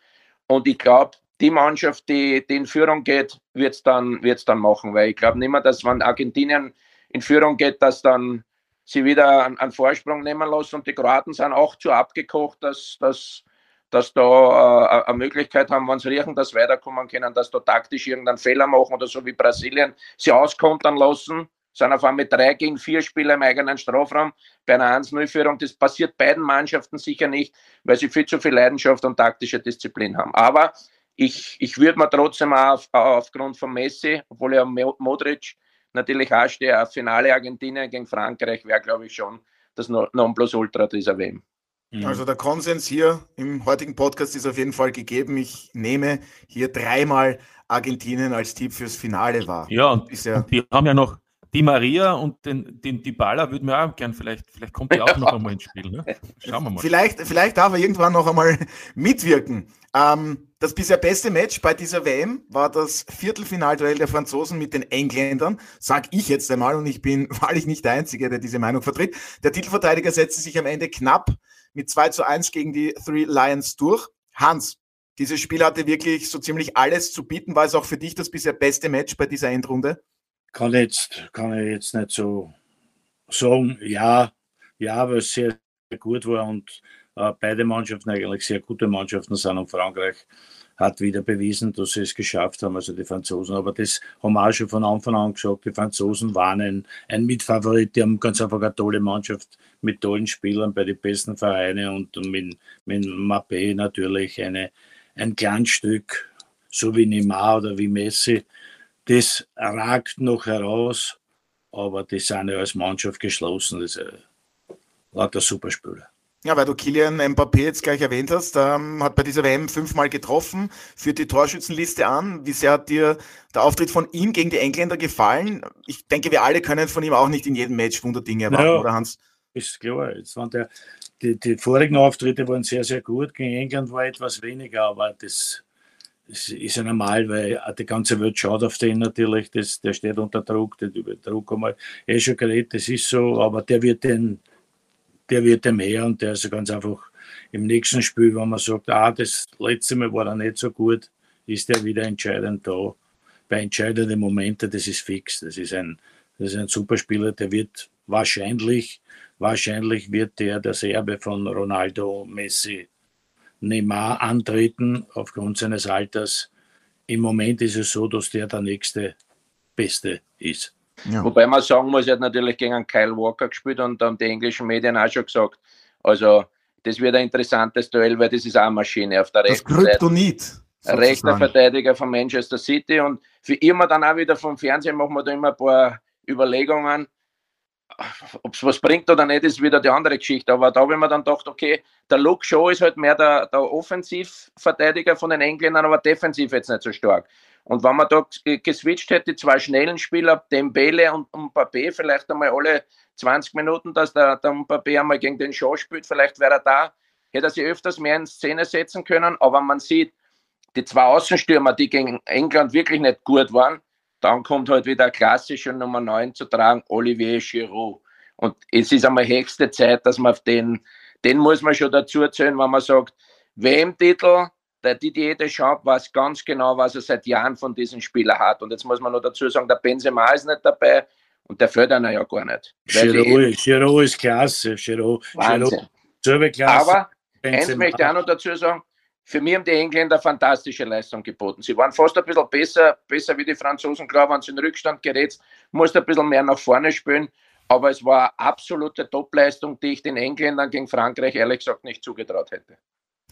Und ich glaube, die Mannschaft, die, die in Führung geht, wird es dann, wird's dann machen. Weil ich glaube nicht mehr, dass wenn Argentinien in Führung geht, dass dann sie wieder einen, einen Vorsprung nehmen lassen. Und die Kroaten sind auch zu abgekocht, dass, dass, dass da äh, eine Möglichkeit haben, wenn sie riechen, dass weiterkommen können, dass da taktisch irgendeinen Fehler machen oder so wie Brasilien sie auskontern lassen. Sind auf einmal drei gegen vier Spieler im eigenen Strafraum bei einer 1-0-Führung. Das passiert beiden Mannschaften sicher nicht, weil sie viel zu viel Leidenschaft und taktische Disziplin haben. Aber ich, ich würde mir trotzdem auch auf, aufgrund von Messi, obwohl ja Modric natürlich auch stehe, ein Finale Argentinien gegen Frankreich wäre, glaube ich, schon das Nonplusultra dieser WM. Mhm. Also der Konsens hier im heutigen Podcast ist auf jeden Fall gegeben. Ich nehme hier dreimal Argentinien als Tipp fürs Finale wahr. Ja, und, ja und die haben ja noch die Maria und den, den Dybala würden wir auch gern, vielleicht, vielleicht kommt die auch noch einmal ins Spiel. Ne? Schauen wir mal. Vielleicht, vielleicht darf er irgendwann noch einmal mitwirken. Ähm, das bisher beste Match bei dieser WM war das Viertelfinalduell der Franzosen mit den Engländern, sag ich jetzt einmal, und ich bin wahrlich nicht der Einzige, der diese Meinung vertritt. Der Titelverteidiger setzte sich am Ende knapp mit 2 zu 1 gegen die Three Lions durch. Hans, dieses Spiel hatte wirklich so ziemlich alles zu bieten. War es auch für dich das bisher beste Match bei dieser Endrunde? Kann jetzt, kann ich jetzt nicht so sagen. Ja, ja, weil es sehr, gut war und äh, beide Mannschaften eigentlich sehr gute Mannschaften sind und Frankreich hat wieder bewiesen, dass sie es geschafft haben, also die Franzosen. Aber das haben wir auch schon von Anfang an gesagt, die Franzosen waren ein, ein Mitfavorit, die haben ganz einfach eine tolle Mannschaft mit tollen Spielern bei den besten Vereinen und mit, mit Mappé natürlich eine, ein Glanzstück, so wie Neymar oder wie Messi das ragt noch heraus, aber die sind ja als Mannschaft geschlossen. Das ist lauter Superspieler. Ja, weil du Kilian Mbappé jetzt gleich erwähnt hast, ähm, hat bei dieser WM fünfmal getroffen, führt die Torschützenliste an. Wie sehr hat dir der Auftritt von ihm gegen die Engländer gefallen? Ich denke, wir alle können von ihm auch nicht in jedem Match Wunderdinge erwarten, ja, oder Hans? Ist klar. Jetzt waren der, die, die vorigen Auftritte waren sehr, sehr gut. Gegen England war etwas weniger, aber das das ist ja normal, weil die ganze Welt schaut auf den natürlich, das, der steht unter Druck, der über Druck einmal eh schon geredet, das ist so, aber der wird den, der wird dem her und der ist ganz einfach im nächsten Spiel, wenn man sagt, ah, das letzte Mal war er nicht so gut, ist er wieder entscheidend da. Bei entscheidenden Momenten, das ist fix, das ist ein, das ist ein Superspieler, der wird wahrscheinlich, wahrscheinlich wird der der Serbe von Ronaldo, Messi, Neymar antreten aufgrund seines Alters. Im Moment ist es so, dass der der nächste Beste ist. Ja. Wobei man sagen muss, er hat natürlich gegen einen Kyle Walker gespielt und haben die englischen Medien auch schon gesagt. Also, das wird ein interessantes Duell, weil das ist auch eine Maschine auf der rechten das Kryptonit, Seite. Rechter Verteidiger von Manchester City und für immer dann auch wieder vom Fernsehen machen wir da immer ein paar Überlegungen ob es was bringt oder nicht, ist wieder die andere Geschichte. Aber da habe ich mir dann gedacht, okay, der Luke Shaw ist halt mehr der, der Offensivverteidiger von den Engländern, aber defensiv jetzt nicht so stark. Und wenn man da geswitcht hätte, die zwei schnellen Spieler, Dembele und Mbappé, vielleicht einmal alle 20 Minuten, dass der, der Mbappé einmal gegen den Shaw spielt, vielleicht wäre er da, hätte er sich öfters mehr in Szene setzen können. Aber man sieht, die zwei Außenstürmer, die gegen England wirklich nicht gut waren, dann kommt halt wieder klassische Nummer 9 zu tragen, Olivier Giroud. Und es ist einmal höchste Zeit, dass man auf den, den muss man schon dazu zählen, wenn man sagt, WM-Titel, der Didier Deschamps weiß ganz genau, was er seit Jahren von diesem Spieler hat. Und jetzt muss man noch dazu sagen, der Benzema ist nicht dabei und der fördert ihn ja gar nicht. Giroud, Giroud ist klasse. Giroud, Wahnsinn. Giroud, klasse. Aber Benzema. eins möchte ich auch noch dazu sagen, für mich haben die Engländer fantastische Leistung geboten. Sie waren fast ein bisschen besser, besser wie die Franzosen. Klar, wenn sie in Rückstand gerät, musste ein bisschen mehr nach vorne spielen. Aber es war eine absolute Topleistung, die ich den Engländern gegen Frankreich ehrlich gesagt nicht zugetraut hätte.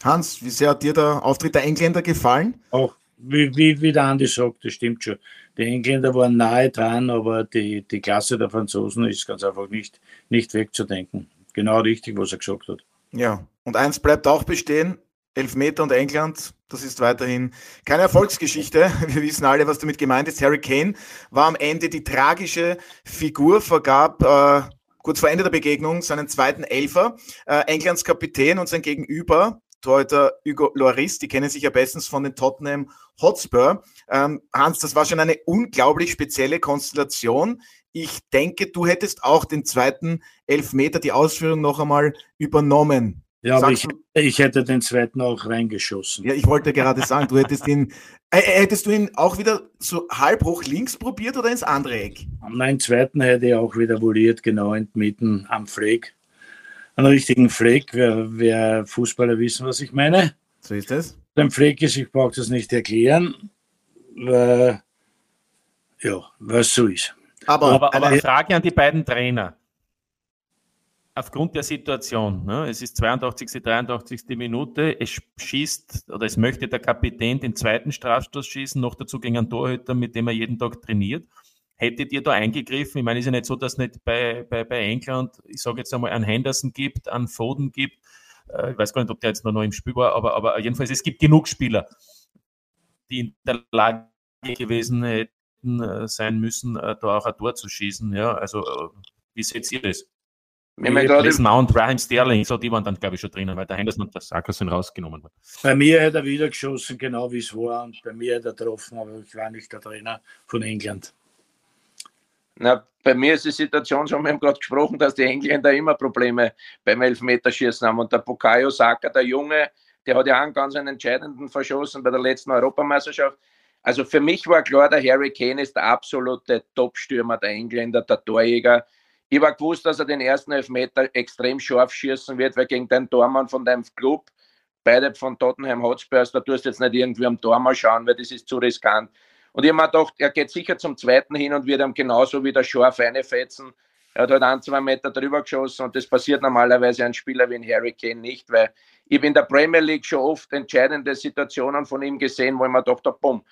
Hans, wie sehr hat dir der Auftritt der Engländer gefallen? Auch, wie, wie, wie der Andi sagt, das stimmt schon. Die Engländer waren nahe dran, aber die, die Klasse der Franzosen ist ganz einfach nicht, nicht wegzudenken. Genau richtig, was er gesagt hat. Ja, und eins bleibt auch bestehen, Elfmeter und England, das ist weiterhin keine Erfolgsgeschichte. Wir wissen alle, was damit gemeint ist. Harry Kane war am Ende die tragische Figur, vergab äh, kurz vor Ende der Begegnung seinen zweiten Elfer. Äh, Englands Kapitän und sein Gegenüber, Torhüter Hugo Loris, die kennen sich ja bestens von den Tottenham Hotspur. Ähm, Hans, das war schon eine unglaublich spezielle Konstellation. Ich denke, du hättest auch den zweiten Elfmeter, die Ausführung noch einmal übernommen Ja, aber ich, ich, hätte den zweiten auch reingeschossen. Ja, ich wollte gerade sagen, du hättest ihn, äh, hättest du ihn auch wieder so halb hoch links probiert oder ins andere Eck? Meinen zweiten hätte ich auch wieder voliert, genau mitten am Fleck. Einen richtigen Fleck, wer, wer Fußballer wissen, was ich meine. So ist es. Beim Fleck ist, ich brauche das nicht erklären, weil, ja, was so ist. Aber, aber, aber eine Frage an die beiden Trainer aufgrund der Situation, ne, es ist 82., 83. Minute, es schießt oder es möchte der Kapitän den zweiten Strafstoß schießen, noch dazu gegen einen Torhüter, mit dem er jeden Tag trainiert. Hättet ihr da eingegriffen? Ich meine, es ist ja nicht so, dass es nicht bei, bei, bei England, ich sage jetzt einmal, einen Henderson gibt, einen Foden gibt. Äh, ich weiß gar nicht, ob der jetzt noch, im Spiel war, aber, aber jedenfalls, es gibt genug Spieler, die in der Lage gewesen hätten äh, sein müssen, äh, da auch ein Tor zu schießen. Ja, also, wie seht ihr das? Man gerade Mount, Raheem Sterling, so die waren dann, glaube ich, schon drinnen, weil der Henderson und der Saka sind rausgenommen worden. Bei mir hat er wieder geschossen, genau wie es war, und bei mir hat er getroffen, aber ich war nicht der Trainer von England. Na, bei mir ist die Situation so, wir haben gerade gesprochen, dass die Engländer immer Probleme beim Elfmeterschießen haben. Und der Bukayo Saka, der Junge, der hat ja einen ganz einen entscheidenden verschossen bei der letzten Europameisterschaft. Also für mich war klar, der Harry Kane ist der absolute Top-Stürmer der Engländer, der Torjäger. Ich war gewusst, dass er den ersten Elfmeter extrem scharf schießen wird, weil gegen den Tormann von deinem Club, beide von Tottenham Hotspurs, da tust du jetzt nicht irgendwie am Tor schauen, weil das ist zu riskant. Und ich habe mir gedacht, er geht sicher zum zweiten hin und wird ihm genauso wieder scharf reinfetzen. Er hat halt ein, zwei Meter drüber geschossen und das passiert normalerweise einem Spieler wie ein Harry Kane nicht, weil ich habe in der Premier League schon oft entscheidende Situationen von ihm gesehen, wo ich mir gedacht habe, bumm,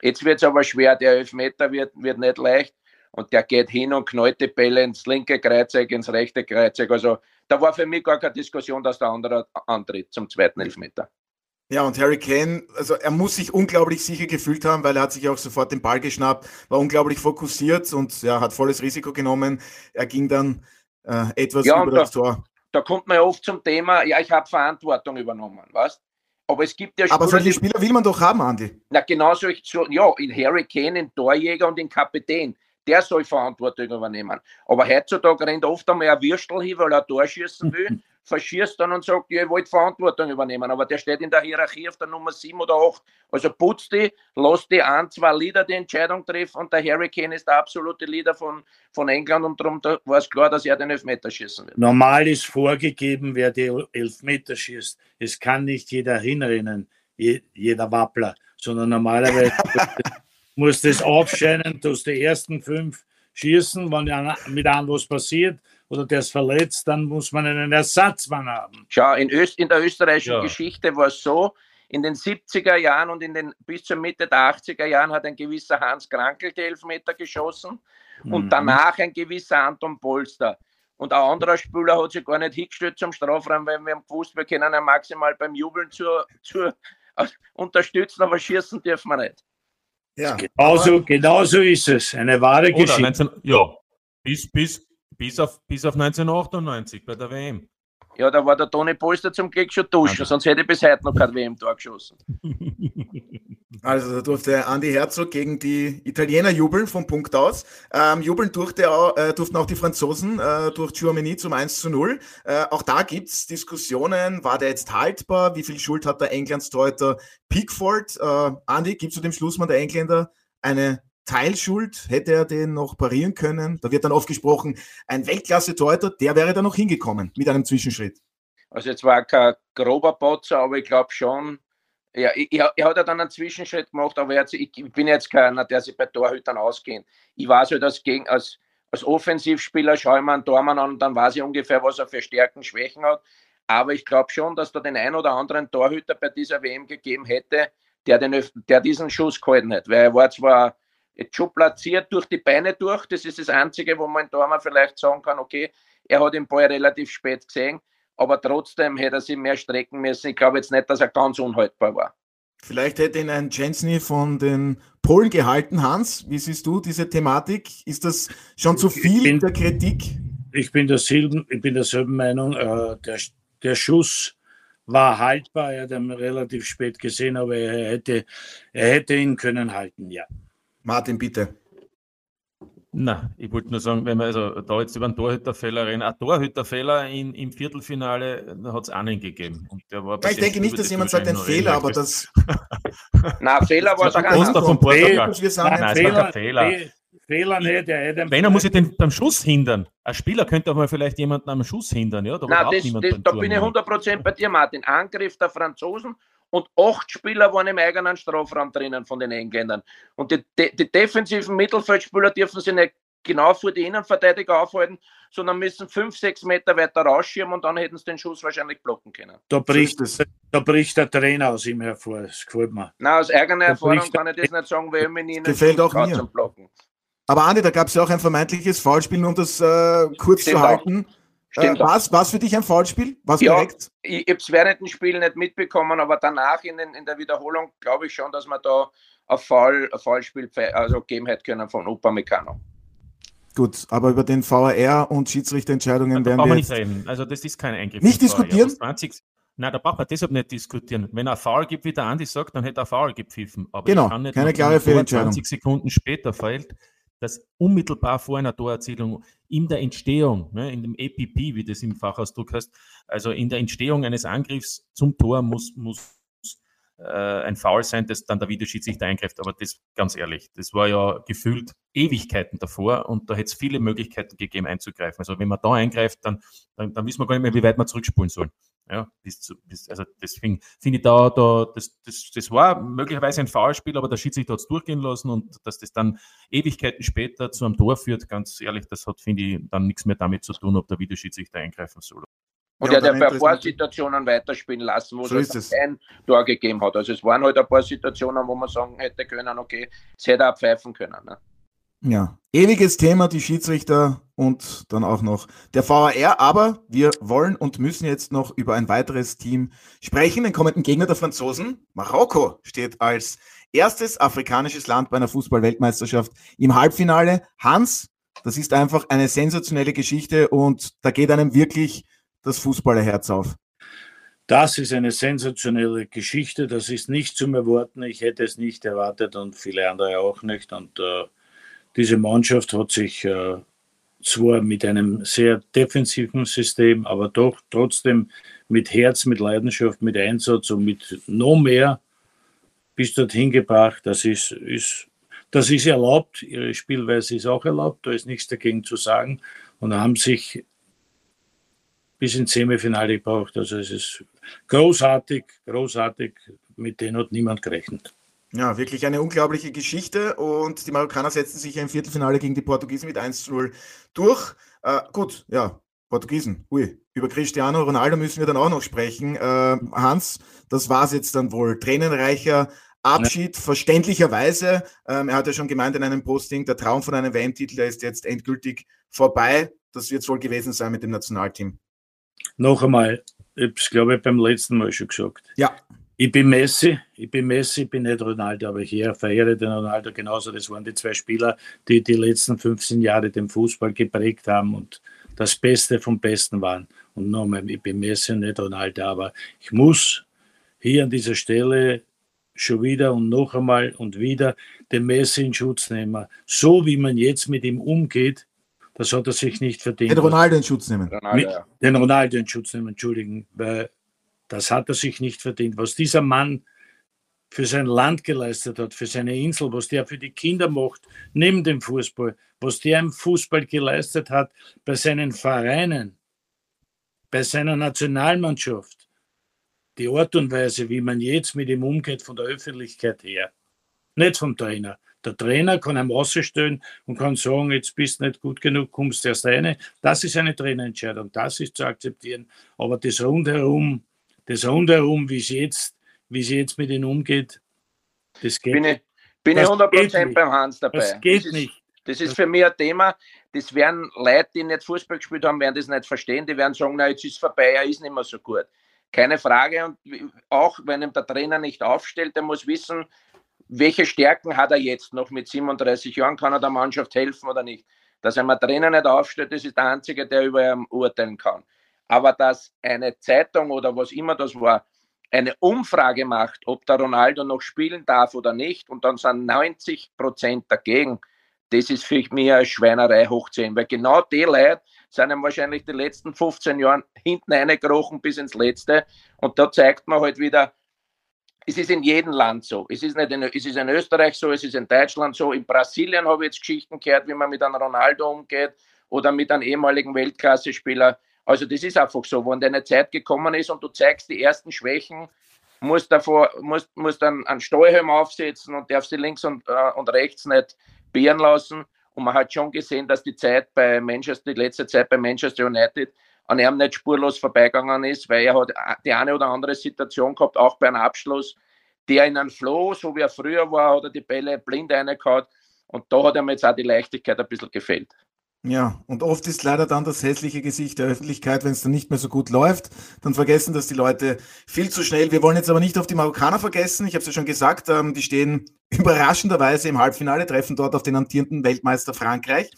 jetzt wird es aber schwer, der Elfmeter wird, wird nicht leicht und der geht hin und knallt die Bälle ins linke Kreuzeck, ins rechte Kreuzeck. Also da war für mich gar keine Diskussion, dass der andere antritt zum zweiten Elfmeter. Ja, und Harry Kane, also er muss sich unglaublich sicher gefühlt haben, weil er hat sich auch sofort den Ball geschnappt, war unglaublich fokussiert und ja, hat volles Risiko genommen. Er ging dann äh, etwas ja, über das Tor. Da kommt man ja oft zum Thema, ja, ich habe Verantwortung übernommen, was? Aber es gibt ja Spieler, Aber solche Spieler will man doch haben, Andi. Na, genau so, ja, in Harry Kane, in Torjäger und in Kapitän der soll Verantwortung übernehmen. Aber heutzutage rennt oft einmal ein Würstel hin, weil er da schießen will, verschießt dann und sagt, ja, ich wollte Verantwortung übernehmen. Aber der steht in der Hierarchie auf der Nummer 7 oder 8. Also putzt die, lass die ein, zwei Leader die Entscheidung treffen und der Harry Kane ist der absolute Leader von, von England und darum war es klar, dass er den Elfmeter schießen wird. Normal ist vorgegeben, wer die Elfmeter schießt. Es kann nicht jeder hinrennen, jeder Wappler, sondern normalerweise muss das aufscheinen, dass die ersten fünf schießen, wenn mit einem was passiert oder der ist verletzt, dann muss man einen Ersatzmann haben. Schau, in, Öst, in der österreichischen ja. Geschichte war es so, in den 70er Jahren und in den, bis zur Mitte der 80er Jahren hat ein gewisser Hans Krankel die Elfmeter geschossen und mhm. danach ein gewisser Anton Polster. Und ein anderer Spieler hat sich gar nicht hingestellt zum Strafraum, weil wir haben gewusst, wir können ihn maximal beim Jubeln zur, zur, unterstützen, aber schießen dürfen wir nicht. Ja. Genauso, genauso ist es. Eine wahre Oder Geschichte. 19, ja, bis, bis, bis, auf, bis auf 1998 bei der WM. Ja, da war der Toni Polster zum Glück schon duschen, okay. sonst hätte ich bis heute noch kein WM-Tor geschossen. Also da durfte Andi Herzog gegen die Italiener jubeln vom Punkt aus. Ähm, jubeln durfte auch, äh, durften auch die Franzosen äh, durch Giovanni zum 1 zu 0. Äh, auch da gibt es Diskussionen, war der jetzt haltbar? Wie viel Schuld hat der Englands Torhüter Pickford? Äh, Andi, gibst du dem Schlussmann der Engländer eine Teilschuld? Hätte er den noch parieren können? Da wird dann oft gesprochen, ein Weltklasse-Torhüter, der wäre da noch hingekommen mit einem Zwischenschritt. Also jetzt war kein grober Potzer, aber ich glaube schon, ja, ich, er hat ja dann einen Zwischenschritt gemacht, aber jetzt, ich bin jetzt keiner, der sich bei Torhütern auskennt. Ich weiß halt, als, gegen, als, als Offensivspieler schaue ich mir einen Tormann an und dann weiß ich ungefähr, was er für Stärken, Schwächen hat. Aber ich glaube schon, dass da den einen oder anderen Torhüter bei dieser WM gegeben hätte, der, den, der diesen Schuss gehalten hat. Weil er war zwar jetzt schon platziert durch die Beine durch, das ist das Einzige, wo man in Tormann vielleicht sagen kann, okay, er hat den Ball relativ spät gesehen, aber trotzdem hätte er sich mehr strecken müssen. Ich glaube jetzt nicht, dass er ganz unhaltbar war. Vielleicht hätte ihn ein Jensny von den Polen gehalten, Hans. Wie siehst du diese Thematik? Ist das schon zu viel bin, der Kritik? Ich bin derselben, ich bin derselben Meinung. Äh, der, der Schuss war haltbar. Er hat ihn relativ spät gesehen, aber er hätte, er hätte ihn können halten, ja. Martin, bitte. Na, ich wollte nur sagen, wenn wir also da jetzt über einen Torhüterfehler reden, ein Torhüterfehler in, im Viertelfinale hat es einen gegeben. Und der war ja, ich denke nicht, dass jemand sagt, ein Fehler, aber das. Na, Fehler war es keiner. von Portugal. Wir sagen, Nein, es war kein Fehler. Fehler nicht. Der Wenn er muss ich den beim Schuss hindern. Ein Spieler könnte auch mal vielleicht jemanden am Schuss hindern. Ja? Da, Nein, das, das, da bin ich 100% bei dir, Martin. Angriff der Franzosen und acht Spieler waren im eigenen Strafraum drinnen von den Engländern. Und die, die, die defensiven Mittelfeldspieler dürfen sich nicht genau vor die Innenverteidiger aufhalten, sondern müssen fünf, sechs Meter weiter rausschirmen und dann hätten sie den Schuss wahrscheinlich blocken können. Da bricht, da bricht der Trainer aus ihm hervor. Das gefällt mir. Nein, aus eigener Erfahrung kann ich das nicht sagen, weil ich mich nie gefällt auch mir. Zum Blocken. Aber Andi, da gab es ja auch ein vermeintliches Foulspiel, um das äh, kurz Stimmt zu halten. Auch. Äh, was, was für dich ein Foulspiel? Was ja, direkt? Ich, ich habe es während dem Spiel nicht mitbekommen, aber danach in, den, in der Wiederholung glaube ich schon, dass man da ein, Foul, ein Foulspiel also geben hätte können von Upamecano. Gut, aber über den VAR und Schiedsrichterentscheidungen werden wir, wir nicht reden. Also das ist kein Eingriff. Nicht diskutieren? 20, nein, da braucht man deshalb nicht diskutieren. Wenn er Foul gibt, wie der Andi sagt, dann hätte er Foul gepfiffen. Aber genau, keine klare Fehlentscheidung. 20 Sekunden später fällt, dass unmittelbar vor einer Torerzielung in der Entstehung, ne, in dem EPP, wie das im Fachausdruck heißt, also in der Entstehung eines Angriffs zum Tor muss, muss ein Foul sein, das dann der Videoschiedsrichter eingreift. Aber das, ganz ehrlich, das war ja gefühlt Ewigkeiten davor und da hätte es viele Möglichkeiten gegeben einzugreifen. Also wenn man da eingreift, dann, dann, dann wissen wir gar nicht mehr, wie weit wir zurückspulen sollen. Ja, bis zu, bis, also deswegen finde ich da, da das, das, das war möglicherweise ein Foulspiel, aber der Schiedsrichter hat es durchgehen lassen und dass das dann Ewigkeiten später zu einem Tor führt, ganz ehrlich, das hat, finde ich, dann nichts mehr damit zu tun, ob der Videoschiedsrichter eingreifen soll. Und ja, er hat ja ein paar Situationen weiterspielen lassen, wo so es ein Tor gegeben hat. Also es waren halt ein paar Situationen, wo man sagen hätte können, okay, es hätte auch pfeifen können. Ne? Ja, ewiges Thema, die Schiedsrichter und dann auch noch der VAR. Aber wir wollen und müssen jetzt noch über ein weiteres Team sprechen. Den kommenden Gegner der Franzosen. Marokko steht als erstes afrikanisches Land bei einer Fußball-Weltmeisterschaft im Halbfinale. Hans, das ist einfach eine sensationelle Geschichte und da geht einem wirklich das Fußballerherz auf. Das ist eine sensationelle Geschichte. Das ist nicht zum Erwarten. Ich hätte es nicht erwartet und viele andere auch nicht. Und äh, diese Mannschaft hat sich äh, zwar mit einem sehr defensiven System, aber doch trotzdem mit Herz, mit Leidenschaft, mit Einsatz und mit noch mehr bis dorthin gebracht. Das ist, ist, das ist erlaubt. Ihre Spielweise ist auch erlaubt. Da ist nichts dagegen zu sagen. Und haben sich bis ins Semifinale gebracht. Also es ist großartig, großartig. Mit denen hat niemand gerechnet. Ja, wirklich eine unglaubliche Geschichte und die Marokkaner setzten sich im Viertelfinale gegen die Portugiesen mit 1 zu 0 durch. Äh, gut, ja, Portugiesen, ui, über Cristiano Ronaldo müssen wir dann auch noch sprechen. Äh, Hans, das war es jetzt dann wohl. Tränenreicher Abschied, verständlicherweise. Ähm, er hat ja schon gemeint in einem Posting, der Traum von einem WM-Titel, ist jetzt endgültig vorbei. Das wird es wohl gewesen sein mit dem Nationalteam. Noch einmal, ich habe es glaube ich beim letzten Mal schon gesagt. Ja. Ich bin Messi, ich bin Messi, ich bin nicht Ronaldo, aber ich verehre den Ronaldo genauso. Das waren die zwei Spieler, die die letzten 15 Jahre den Fußball geprägt haben und das Beste vom Besten waren. Und nochmal, ich bin Messi und nicht Ronaldo, aber ich muss hier an dieser Stelle schon wieder und noch einmal und wieder den Messi in Schutz nehmen. So wie man jetzt mit ihm umgeht, das hat er sich nicht verdient. Den Ronaldo in Schutz nehmen. Ronaldo, ja. Den Ronaldo in Schutz nehmen, entschuldigen, weil das hat er sich nicht verdient. Was dieser Mann für sein Land geleistet hat, für seine Insel, was der für die Kinder macht, neben dem Fußball, was der im Fußball geleistet hat, bei seinen Vereinen, bei seiner Nationalmannschaft, die Art und Weise, wie man jetzt mit ihm umgeht von der Öffentlichkeit her, nicht vom Trainer. Der Trainer kann einem rausstellen und kann sagen, jetzt bist du nicht gut genug, kommst erst rein. Das ist eine Trainerentscheidung, das ist zu akzeptieren. Aber das rundherum, das rundherum, wie sie jetzt, wie sie jetzt mit ihnen umgeht, das geht bin ich, bin ich 100% beim Hans dabei. Das geht das ist, nicht. Das ist für mich ein Thema, das werden Leute, die nicht Fußball gespielt haben, werden das nicht verstehen. Die werden sagen, na, jetzt ist es vorbei, er ist nicht mehr so gut. Keine Frage. Und auch wenn ihm der Trainer nicht aufstellt, der muss wissen, welche Stärken hat er jetzt noch mit 37 Jahren? Kann er der Mannschaft helfen oder nicht? Dass er mal Trainer nicht aufstellt, das ist der Einzige, der über ihn urteilen kann. Aber dass eine Zeitung oder was immer das war, eine Umfrage macht, ob der Ronaldo noch spielen darf oder nicht, und dann sind 90 Prozent dagegen, das ist für mich eine Schweinerei hochziehen, weil genau die Leute sind ihm wahrscheinlich die letzten 15 Jahre hinten reingekrochen bis ins Letzte. Und da zeigt man halt wieder, es ist in jedem Land so. Es ist, nicht in, es ist in Österreich so, es ist in Deutschland so. In Brasilien habe ich jetzt Geschichten gehört, wie man mit einem Ronaldo umgeht oder mit einem ehemaligen Weltklasse-Spieler. Also das ist einfach so, wenn deine Zeit gekommen ist und du zeigst die ersten Schwächen, musst davor, musst, musst dann einen Steuerhelm aufsetzen und darfst sie links und, äh, und rechts nicht beeren lassen. Und man hat schon gesehen, dass die Zeit bei Manchester, die letzte Zeit bei Manchester United an ihm nicht spurlos vorbeigegangen ist, weil er hat die eine oder andere Situation gehabt, auch bei einem Abschluss, der in einen Flow, so wie er früher war, hat er die Bälle blind reingehauen. Und da hat ihm jetzt auch die Leichtigkeit ein bisschen gefehlt. Ja, und oft ist leider dann das hässliche Gesicht der Öffentlichkeit, wenn es dann nicht mehr so gut läuft, dann vergessen das die Leute viel zu schnell. Wir wollen jetzt aber nicht auf die Marokkaner vergessen. Ich habe es ja schon gesagt, ähm, die stehen überraschenderweise im Halbfinale, treffen dort auf den amtierenden Weltmeister Frankreich.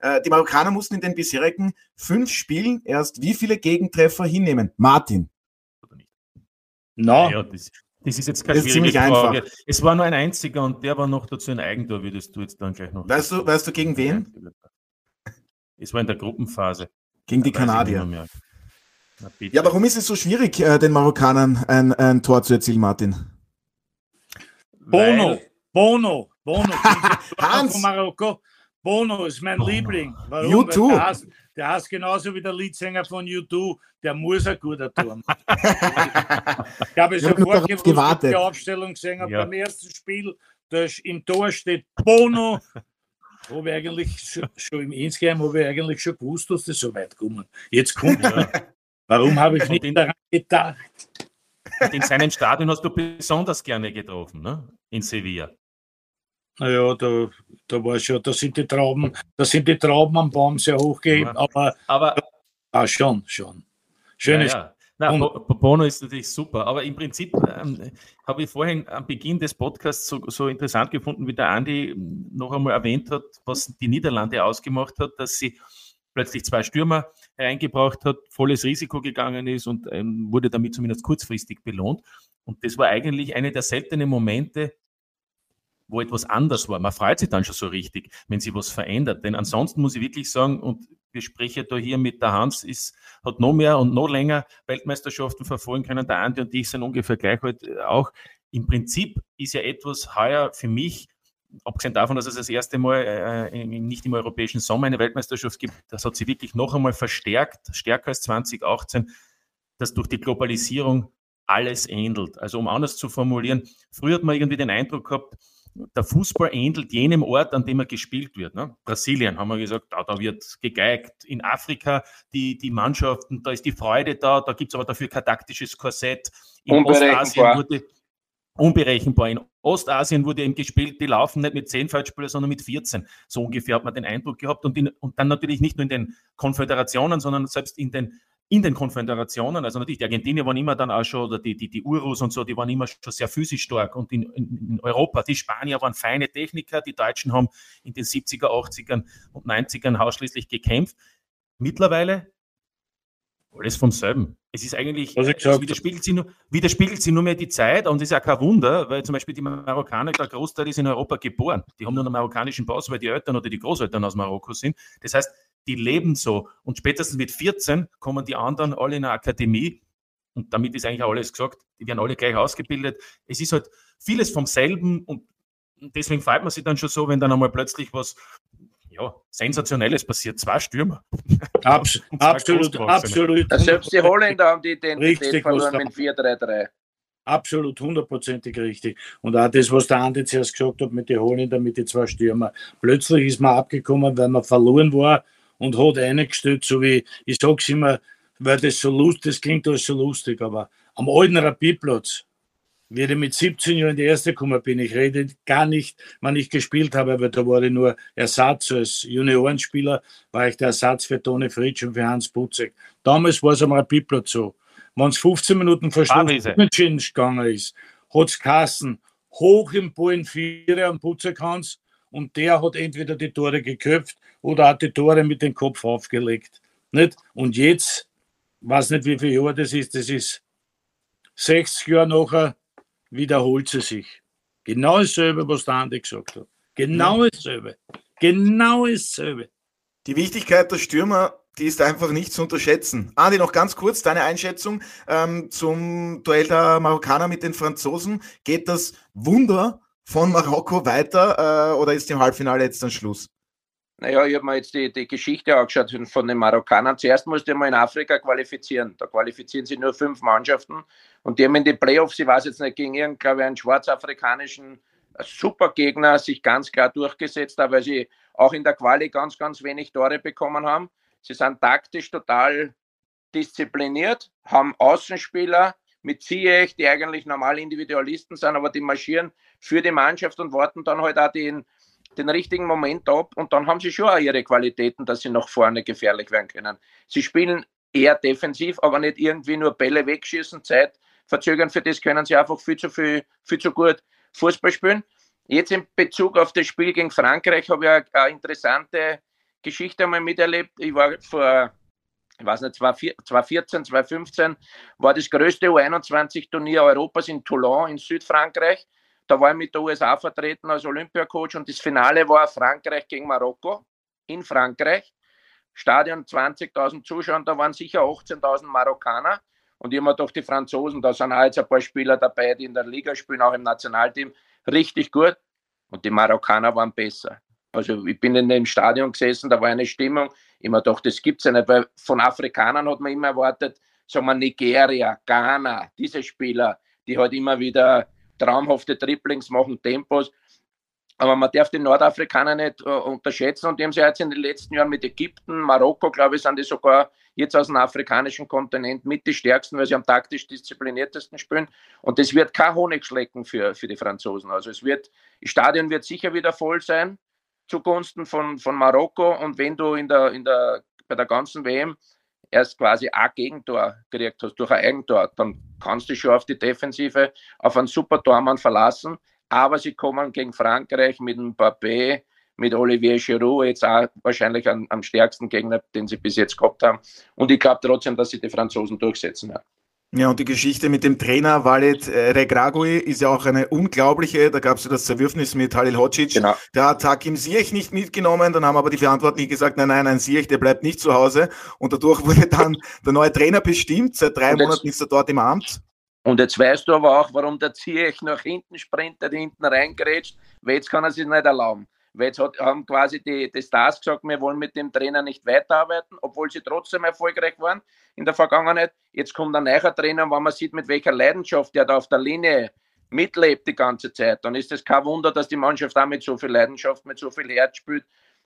Äh, die Marokkaner mussten in den bisherigen fünf Spielen erst wie viele Gegentreffer hinnehmen? Martin. No. Ja, das, das ist jetzt keine das schwierige Frage. Einfach. Es war nur ein einziger und der war noch dazu ein Eigentor, würdest du jetzt dann gleich noch. Weißt du, weißt du gegen wen? Es war in der Gruppenphase. Gegen die Kanadier. Na, ja, warum ist es so schwierig, äh, den Marokkanern ein, ein Tor zu erzielen, Martin? Bono, Bono, Bono. Hans. Von Marokko. Bono ist mein Bono. Liebling. Warum? U2. Der heißt, der heißt genauso wie der Leadsänger von U2. Der muss ein guter machen. ich habe sofort gewusst, gewartet. die Aufstellung gesehen habe ja. beim ersten Spiel. Da im Tor steht Bono habe ich eigentlich schon, schon im Insgeheim habe ich eigentlich schon gewusst, dass das so weit kommt. Jetzt kommt ja. Warum habe ich nicht daran gedacht? in seinem Stadion hast du besonders gerne getroffen, ne? In Sevilla. Naja, da, da war schon, da sind die Trauben, da sind die Trauben am Baum sehr hochgehebt, ja. aber, aber ah, schon, schon. Schönes. Ja, ja. Na, Bono ist natürlich super, aber im Prinzip ähm, habe ich vorhin am Beginn des Podcasts so, so, interessant gefunden, wie der Andi noch einmal erwähnt hat, was die Niederlande ausgemacht hat, dass sie plötzlich zwei Stürmer eingebracht hat, volles Risiko gegangen ist und ähm, wurde damit zumindest kurzfristig belohnt. Und das war eigentlich eine der seltenen Momente, wo etwas anders war. Man freut sich dann schon so richtig, wenn sich was verändert. Denn ansonsten muss ich wirklich sagen, und wir sprechen da hier mit der Hans, ist, hat noch mehr und noch länger Weltmeisterschaften verfolgen können. Der Andi und ich sind ungefähr gleich halt äh, auch. Im Prinzip ist ja etwas heuer für mich, abgesehen davon, dass es das erste Mal äh, nicht im europäischen Sommer eine Weltmeisterschaft gibt, das hat sie wirklich noch einmal verstärkt, stärker als 2018, dass durch die Globalisierung alles ähnelt. Also um anders zu formulieren, früher hat man irgendwie den Eindruck gehabt, der Fußball ähnelt jenem Ort, an dem er gespielt wird. Ne? Brasilien haben wir gesagt, da, da wird gegeigt. In Afrika die, die Mannschaften, da ist die Freude da, da gibt es aber dafür kein taktisches Korsett. In Ostasien wurde unberechenbar. In Ostasien wurde eben gespielt, die laufen nicht mit 10 Feldspielern, sondern mit 14. So ungefähr hat man den Eindruck gehabt. Und, in, und dann natürlich nicht nur in den Konföderationen, sondern selbst in den in den Konföderationen, also natürlich die Argentinier waren immer dann auch schon, oder die, die, die Urus und so, die waren immer schon sehr physisch stark und in, in, Europa, die Spanier waren feine Techniker, die Deutschen haben in den 70er, 80ern und 90ern ausschließlich gekämpft. Mittlerweile alles vom selben. Es ist eigentlich, es widerspiegelt, sich nur, widerspiegelt sich nur mehr die Zeit und das ist ja kein Wunder, weil zum Beispiel die Marokkaner, der Großteil ist in Europa geboren. Die haben nur einen marokkanischen Pass, weil die Eltern oder die Großeltern aus Marokko sind. Das heißt, die leben so. Und spätestens mit 14 kommen die anderen alle in eine Akademie. Und damit ist eigentlich auch alles gesagt. Die werden alle gleich ausgebildet. Es ist halt vieles vom selben und deswegen freut man sich dann schon so, wenn dann einmal plötzlich was ja, Sensationelles passiert. Zwei Stürmer. Abs absolut, absolut. Selbst die Holländer haben die Identität richtig, verloren mit 4-3-3. Absolut, hundertprozentig richtig. Und auch das, was der Andi zuerst gesagt hat mit den Holländern, mit den zwei Stürmer. Plötzlich ist man abgekommen, weil man verloren war und hat eingestellt, so wie, ich sag's immer, weil das so lustig, das klingt alles so lustig, aber am alten Rapidplatz, wie ich mit 17 Jahren in die erste gekommen bin, ich rede gar nicht, wann ich gespielt habe, weil da war ich nur Ersatz als Juniorenspieler, war ich der Ersatz für Toni Fritsch und für Hans Putzek. Damals war es am Rapidplatz so. Wenn es 15 Minuten verschluss gegangen ist, hat es Kassen hoch im Ballen Vierer am Putzek Hans und der hat entweder die Tore geköpft oder hat die Tore mit dem Kopf aufgelegt. Nicht? Und jetzt, weiß nicht, wie viele Jahre das ist, das ist 60 Jahre nachher, wiederholt sie sich. Genau dasselbe, was der Andi gesagt hat. Genau dasselbe. Genau dasselbe. Die Wichtigkeit der Stürmer, die ist einfach nicht zu unterschätzen. Andi, noch ganz kurz deine Einschätzung ähm, zum Duell der Marokkaner mit den Franzosen. Geht das Wunder von Marokko weiter äh, oder ist im Halbfinale jetzt dann Schluss? Naja, ich habe mir jetzt die, die Geschichte angeschaut von den Marokkanern. Zuerst musste ich mal in Afrika qualifizieren. Da qualifizieren sie nur fünf Mannschaften. Und die haben in die Playoffs, ich weiß jetzt nicht, gegen irgendeinen, einen schwarzafrikanischen Supergegner sich ganz klar durchgesetzt weil sie auch in der Quali ganz, ganz wenig Tore bekommen haben. Sie sind taktisch total diszipliniert, haben Außenspieler mit Ziyech, die eigentlich normal Individualisten sind, aber die marschieren für die Mannschaft und warten dann halt auch den, den richtigen Moment ab und dann haben sie schon auch ihre Qualitäten, dass sie nach vorne gefährlich werden können. Sie spielen eher defensiv, aber nicht irgendwie nur Bälle wegschießen, Zeit verzögern. Für das können sie einfach viel zu viel, viel zu gut Fußball spielen. Jetzt in Bezug auf das Spiel gegen Frankreich habe ich eine, interessante Geschichte einmal miterlebt. Ich war vor, ich weiß nicht, 2014, 2015, war das größte U21-Turnier Europas in Toulon in Südfrankreich. Da war ich mit der USA vertreten als Olympiacoach und das Finale war Frankreich gegen Marokko in Frankreich. Stadion 20.000 Zuschauer, da waren sicher 18.000 Marokkaner. Und immer doch die Franzosen, da sind auch jetzt ein paar Spieler dabei, die in der Liga spielen, auch im Nationalteam, richtig gut. Und die Marokkaner waren besser. Also ich bin in dem Stadion gesessen, da war eine Stimmung, immer doch, das gibt es ja nicht, weil von Afrikanern hat man immer erwartet, sagen wir Nigeria, Ghana, diese Spieler, die halt immer wieder traumhafte Triplings machen, Tempos. Aber man darf die Nordafrikaner nicht äh, unterschätzen und die haben sich jetzt in den letzten Jahren mit Ägypten, Marokko, glaube ich, sind die sogar jetzt aus dem afrikanischen Kontinent mit die stärksten, weil sie am taktisch diszipliniertesten spielen. Und das wird kein Honigschlecken für, für die Franzosen. Also es wird, das Stadion wird sicher wieder voll sein zugunsten von, von Marokko. Und wenn du in der, in der, bei der ganzen WM erst quasi ein Gegentor gekriegt hast durch ein Eigentor, dann kannst du schon auf die Defensive, auf einen super Tormann verlassen. Aber sie kommen gegen Frankreich mit dem Papé, mit Olivier Giroud jetzt auch wahrscheinlich am, am stärksten Gegner, den sie bis jetzt gehabt haben. Und ich glaube trotzdem, dass sie die Franzosen durchsetzen werden. Ja, und die Geschichte mit dem Trainer Walid äh, Regragui ist ja auch eine unglaubliche. Da gab es ja das Zerwürfnis mit Halil Hocic. Genau. Der hat Hakim Ziyech nicht mitgenommen. Dann haben aber die Verantwortlichen gesagt, nein, nein, ein Ziyech, der bleibt nicht zu Hause. Und dadurch wurde dann der neue Trainer bestimmt. Seit drei Monaten ist er dort im Amt. Und jetzt weißt du aber auch, warum der Ziyech nach hinten sprintet, hinten reingerätscht, weil jetzt kann er sich nicht erlauben. Weil jetzt hat, haben quasi die, die Stars gesagt, wir wollen mit dem Trainer nicht weiterarbeiten, obwohl sie trotzdem erfolgreich waren in der Vergangenheit. Jetzt kommt ein neuer Trainer und wenn man sieht, mit welcher Leidenschaft der da auf der Linie mitlebt die ganze Zeit, dann ist es kein Wunder, dass die Mannschaft auch mit so viel Leidenschaft, mit so viel Herz spielt.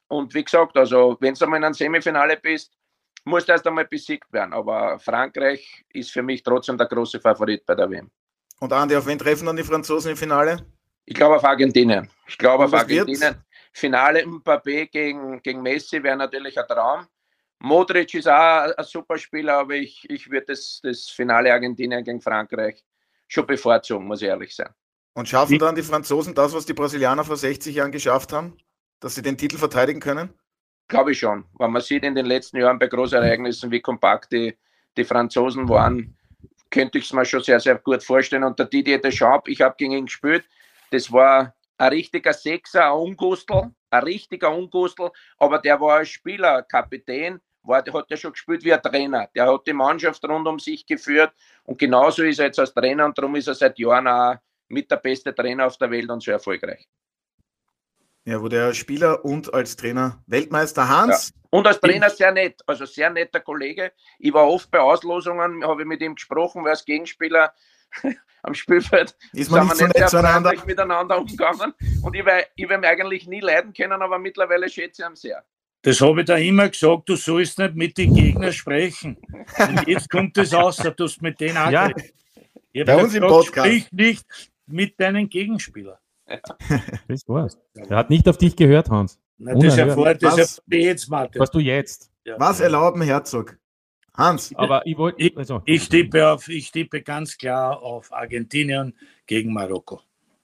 Und wie gesagt, also wenn du einmal in einem Semifinale bist, muss erst einmal besiegt werden. Aber Frankreich ist für mich trotzdem der große Favorit bei der WM. Und Andi, auf wen treffen dann die Franzosen im Finale? Ich glaube auf Argentinien. Ich glaube auf Argentinien. Wird's? Finale Mbappé gegen, gegen Messi wäre natürlich ein Traum. Modric ist auch ein super Spieler, aber ich, ich würde das, das Finale Argentinien gegen Frankreich schon bevorzugen, muss ich ehrlich sein. Und schaffen dann die Franzosen das, was die Brasilianer vor 60 Jahren geschafft haben, dass sie den Titel verteidigen können? Glaube ich schon. Weil man sieht in den letzten Jahren bei Großereignissen, wie kompakt die, die Franzosen waren, könnte ich es mir schon sehr, sehr gut vorstellen. Und der Didier Deschamps, ich habe gegen ihn gespielt, das war ein richtiger Sechser, ein Ungustel, ein richtiger Ungustel, aber der war als Spieler, Kapitän, war, der hat ja schon gespielt wie ein Trainer. Der hat die Mannschaft rund um sich geführt und genauso ist er jetzt als Trainer und darum ist er seit Jahren auch mit der beste Trainer auf der Welt und so erfolgreich. Ja, wo der Spieler und als Trainer Weltmeister Hans. Ja. Und als Trainer sehr nett, also sehr netter Kollege. Ich war oft bei Auslosungen, habe ich mit ihm gesprochen, weil als Gegenspieler am Spielfeld ist man nicht, so freundlich miteinander umgegangen. Und ich werde ich ihn eigentlich nie leiden können, aber mittlerweile schätze ich ihn sehr. Das habe ich da immer gesagt, du sollst nicht mit den Gegnern sprechen. Und jetzt kommt es raus, du hast mit denen ja. Bei uns im Podcast. Sprich nicht mit deinen Gegenspielern. Ja. Das war's. Er hat nicht auf dich gehört, Hans. Na, das erfahrt das jetzt, Martin. Was du jetzt? Ja. Was erlauben, Herzog? Hans. Aber ich wollte. Ich, also. ich, tippe auf, ich tippe ganz klar auf Argentinien gegen Marokko.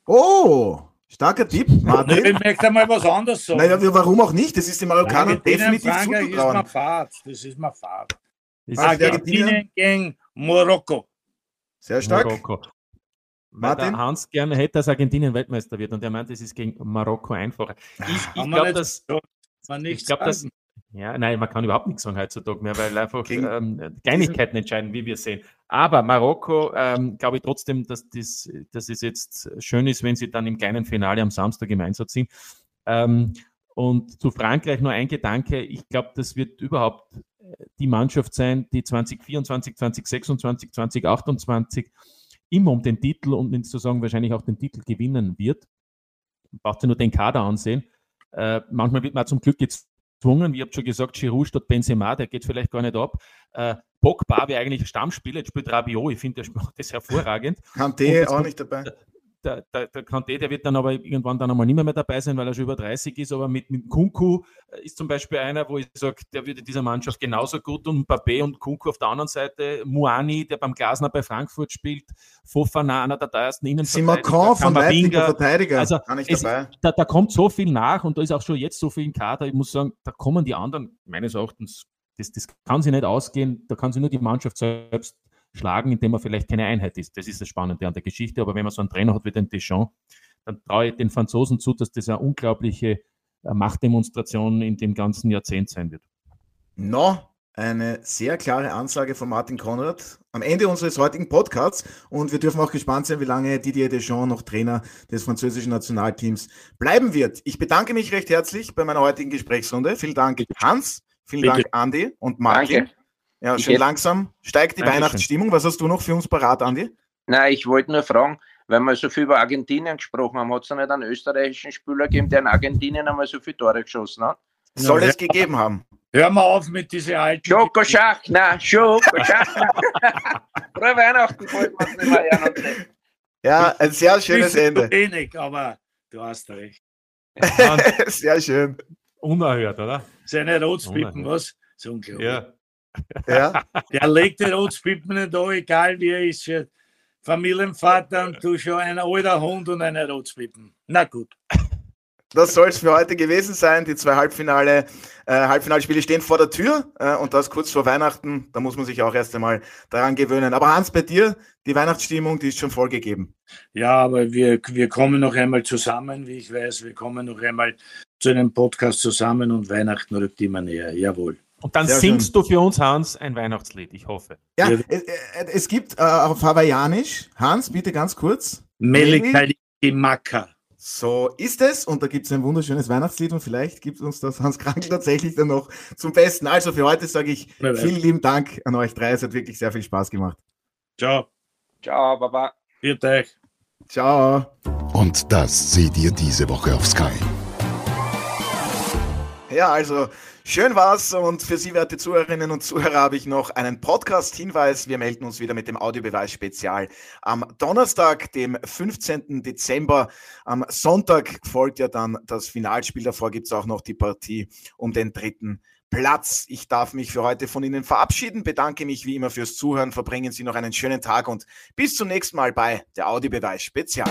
Oh, starker Tipp, Martin. Ich möchte mal was anderes sagen. Naja, warum auch nicht? Das ist die Marokkaner definitiv Frankreich ist mal Fahrt. Das ist mal Fahrt. Ist Argentinien gegen Marokko. Sehr stark. Marokko. Martin? Hans gerne hätte, dass Argentinien Weltmeister wird und er meint, es ist gegen Marokko einfacher. Ich, ich glaube, dass. Ich glaube, dass. Ja, nein, man kann überhaupt nichts sagen heutzutage mehr, weil einfach ähm, Kleinigkeiten entscheiden, wie wir sehen. Aber Marokko, ähm, glaube ich trotzdem, dass, das, dass es jetzt schön ist, wenn sie dann im kleinen Finale am Samstag im Einsatz sind. Ähm, und zu Frankreich nur ein Gedanke. Ich glaube, das wird überhaupt äh, die Mannschaft sein, die 2024, 2026, 2028 immer um den Titel und sozusagen wahrscheinlich auch den Titel gewinnen wird. Braucht ihr nur den Kader ansehen. Äh, manchmal wird man zum Glück gezwungen, wie habt schon gesagt, Giroud statt Benzema, der geht vielleicht gar nicht ab. Äh, Pogba wäre eigentlich Stammspieler, jetzt spielt Rabiot, ich finde, der macht das hervorragend. Kante auch nicht dabei der, der, der Kanté, der wird dann aber irgendwann dann einmal nicht mehr, mehr dabei sein, weil er schon über 30 ist. Aber mit, mit Kunku äh, ist zum Beispiel einer, wo ich sage, der würde dieser Mannschaft genauso gut und Mbappé und Kunku auf der anderen Seite, Muani, der beim Glasner bei Frankfurt spielt, Fofana, einer der teuersten Innenverteidiger. Simacon von Leipziger Verteidiger, also es, da, da kommt so viel nach und da ist auch schon jetzt so viel im Kader. Ich muss sagen, da kommen die anderen meines Erachtens das, das kann sie nicht ausgehen, da kann sie nur die Mannschaft selbst schlagen, indem er vielleicht keine Einheit ist. Das ist das Spannende an der Geschichte. Aber wenn man so einen Trainer hat wie den Deschamps, dann traue ich den Franzosen zu, dass das eine unglaubliche äh, Machtdemonstration in dem ganzen Jahrzehnt sein wird. No, eine sehr klare Ansage von Martin Konrad am Ende unseres heutigen Podcasts. Und wir dürfen auch gespannt sein, wie lange Didier Deschamps noch Trainer des französischen Nationalteams bleiben wird. Ich bedanke mich recht herzlich bei meiner heutigen Gesprächsrunde. Vielen Dank, Hans. Vielen Bitte. Dank, Andi und Martin. Danke. Ja, schön langsam steigt die Dankeschön. Weihnachtsstimmung. Was hast du noch für uns parat, Andi? Nein, ich wollte nur fragen, weil wir so viel über Argentinien gesprochen haben, hat es nicht einen österreichischen Spieler gegeben, der in Argentinien einmal so viele Tore geschossen hat? Soll ja, es ja. gegeben haben. Hör mal auf mit dieser alten. Schokoschach, na, Schokoschach. Frohe Weihnachten, wollten wir nicht mehr hören. Ja, ein sehr schönes Ende. Wenig, aber du hast recht. sehr schön. Unerhört, oder? Seine Rotspippen, was? So unglaublich. Ja. Ja. Der legt den Rotspippen nicht an, egal wie er ist. Familienvater und du schon ein alter Hund und eine Rotspippen. Na gut. Das soll es für heute gewesen sein. Die zwei Halbfinale, äh, Halbfinalspiele stehen vor der Tür äh, und das kurz vor Weihnachten. Da muss man sich auch erst einmal daran gewöhnen. Aber Hans, bei dir, die Weihnachtsstimmung, die ist schon vollgegeben. Ja, aber wir, wir kommen noch einmal zusammen, wie ich weiß. Wir kommen noch einmal zu einem Podcast zusammen und Weihnachten rückt immer näher. Jawohl. Und dann Sehr singst schön. du für uns, Hans, ein Weihnachtslied, ich hoffe. Ja, ja. Es, es, gibt äh, auf Hawaiianisch, Hans, bitte ganz kurz. Maka. So ist es und da gibt es ein wunderschönes Weihnachtslied und vielleicht gibt uns das Hans Krankel tatsächlich dann noch zum Besten. Also für heute sage ich vielen lieben Dank an euch drei. Es hat wirklich sehr viel Spaß gemacht. Ciao. Ciao, Baba. Viert euch. Ciao. Und das seht ihr diese Woche auf Sky. Ja, also Schön war's und für Sie, werte Zuhörerinnen und Zuhörer, habe ich noch einen Podcast-Hinweis. Wir melden uns wieder mit dem Audiobeweis-Spezial am Donnerstag, dem 15. Dezember. Am Sonntag folgt ja dann das Finalspiel. Davor gibt's auch noch die Partie um den dritten Platz. Ich darf mich für heute von Ihnen verabschieden, bedanke mich wie immer fürs Zuhören, verbringen Sie noch einen schönen Tag und bis zum nächsten Mal bei der Audiobeweis-Spezial.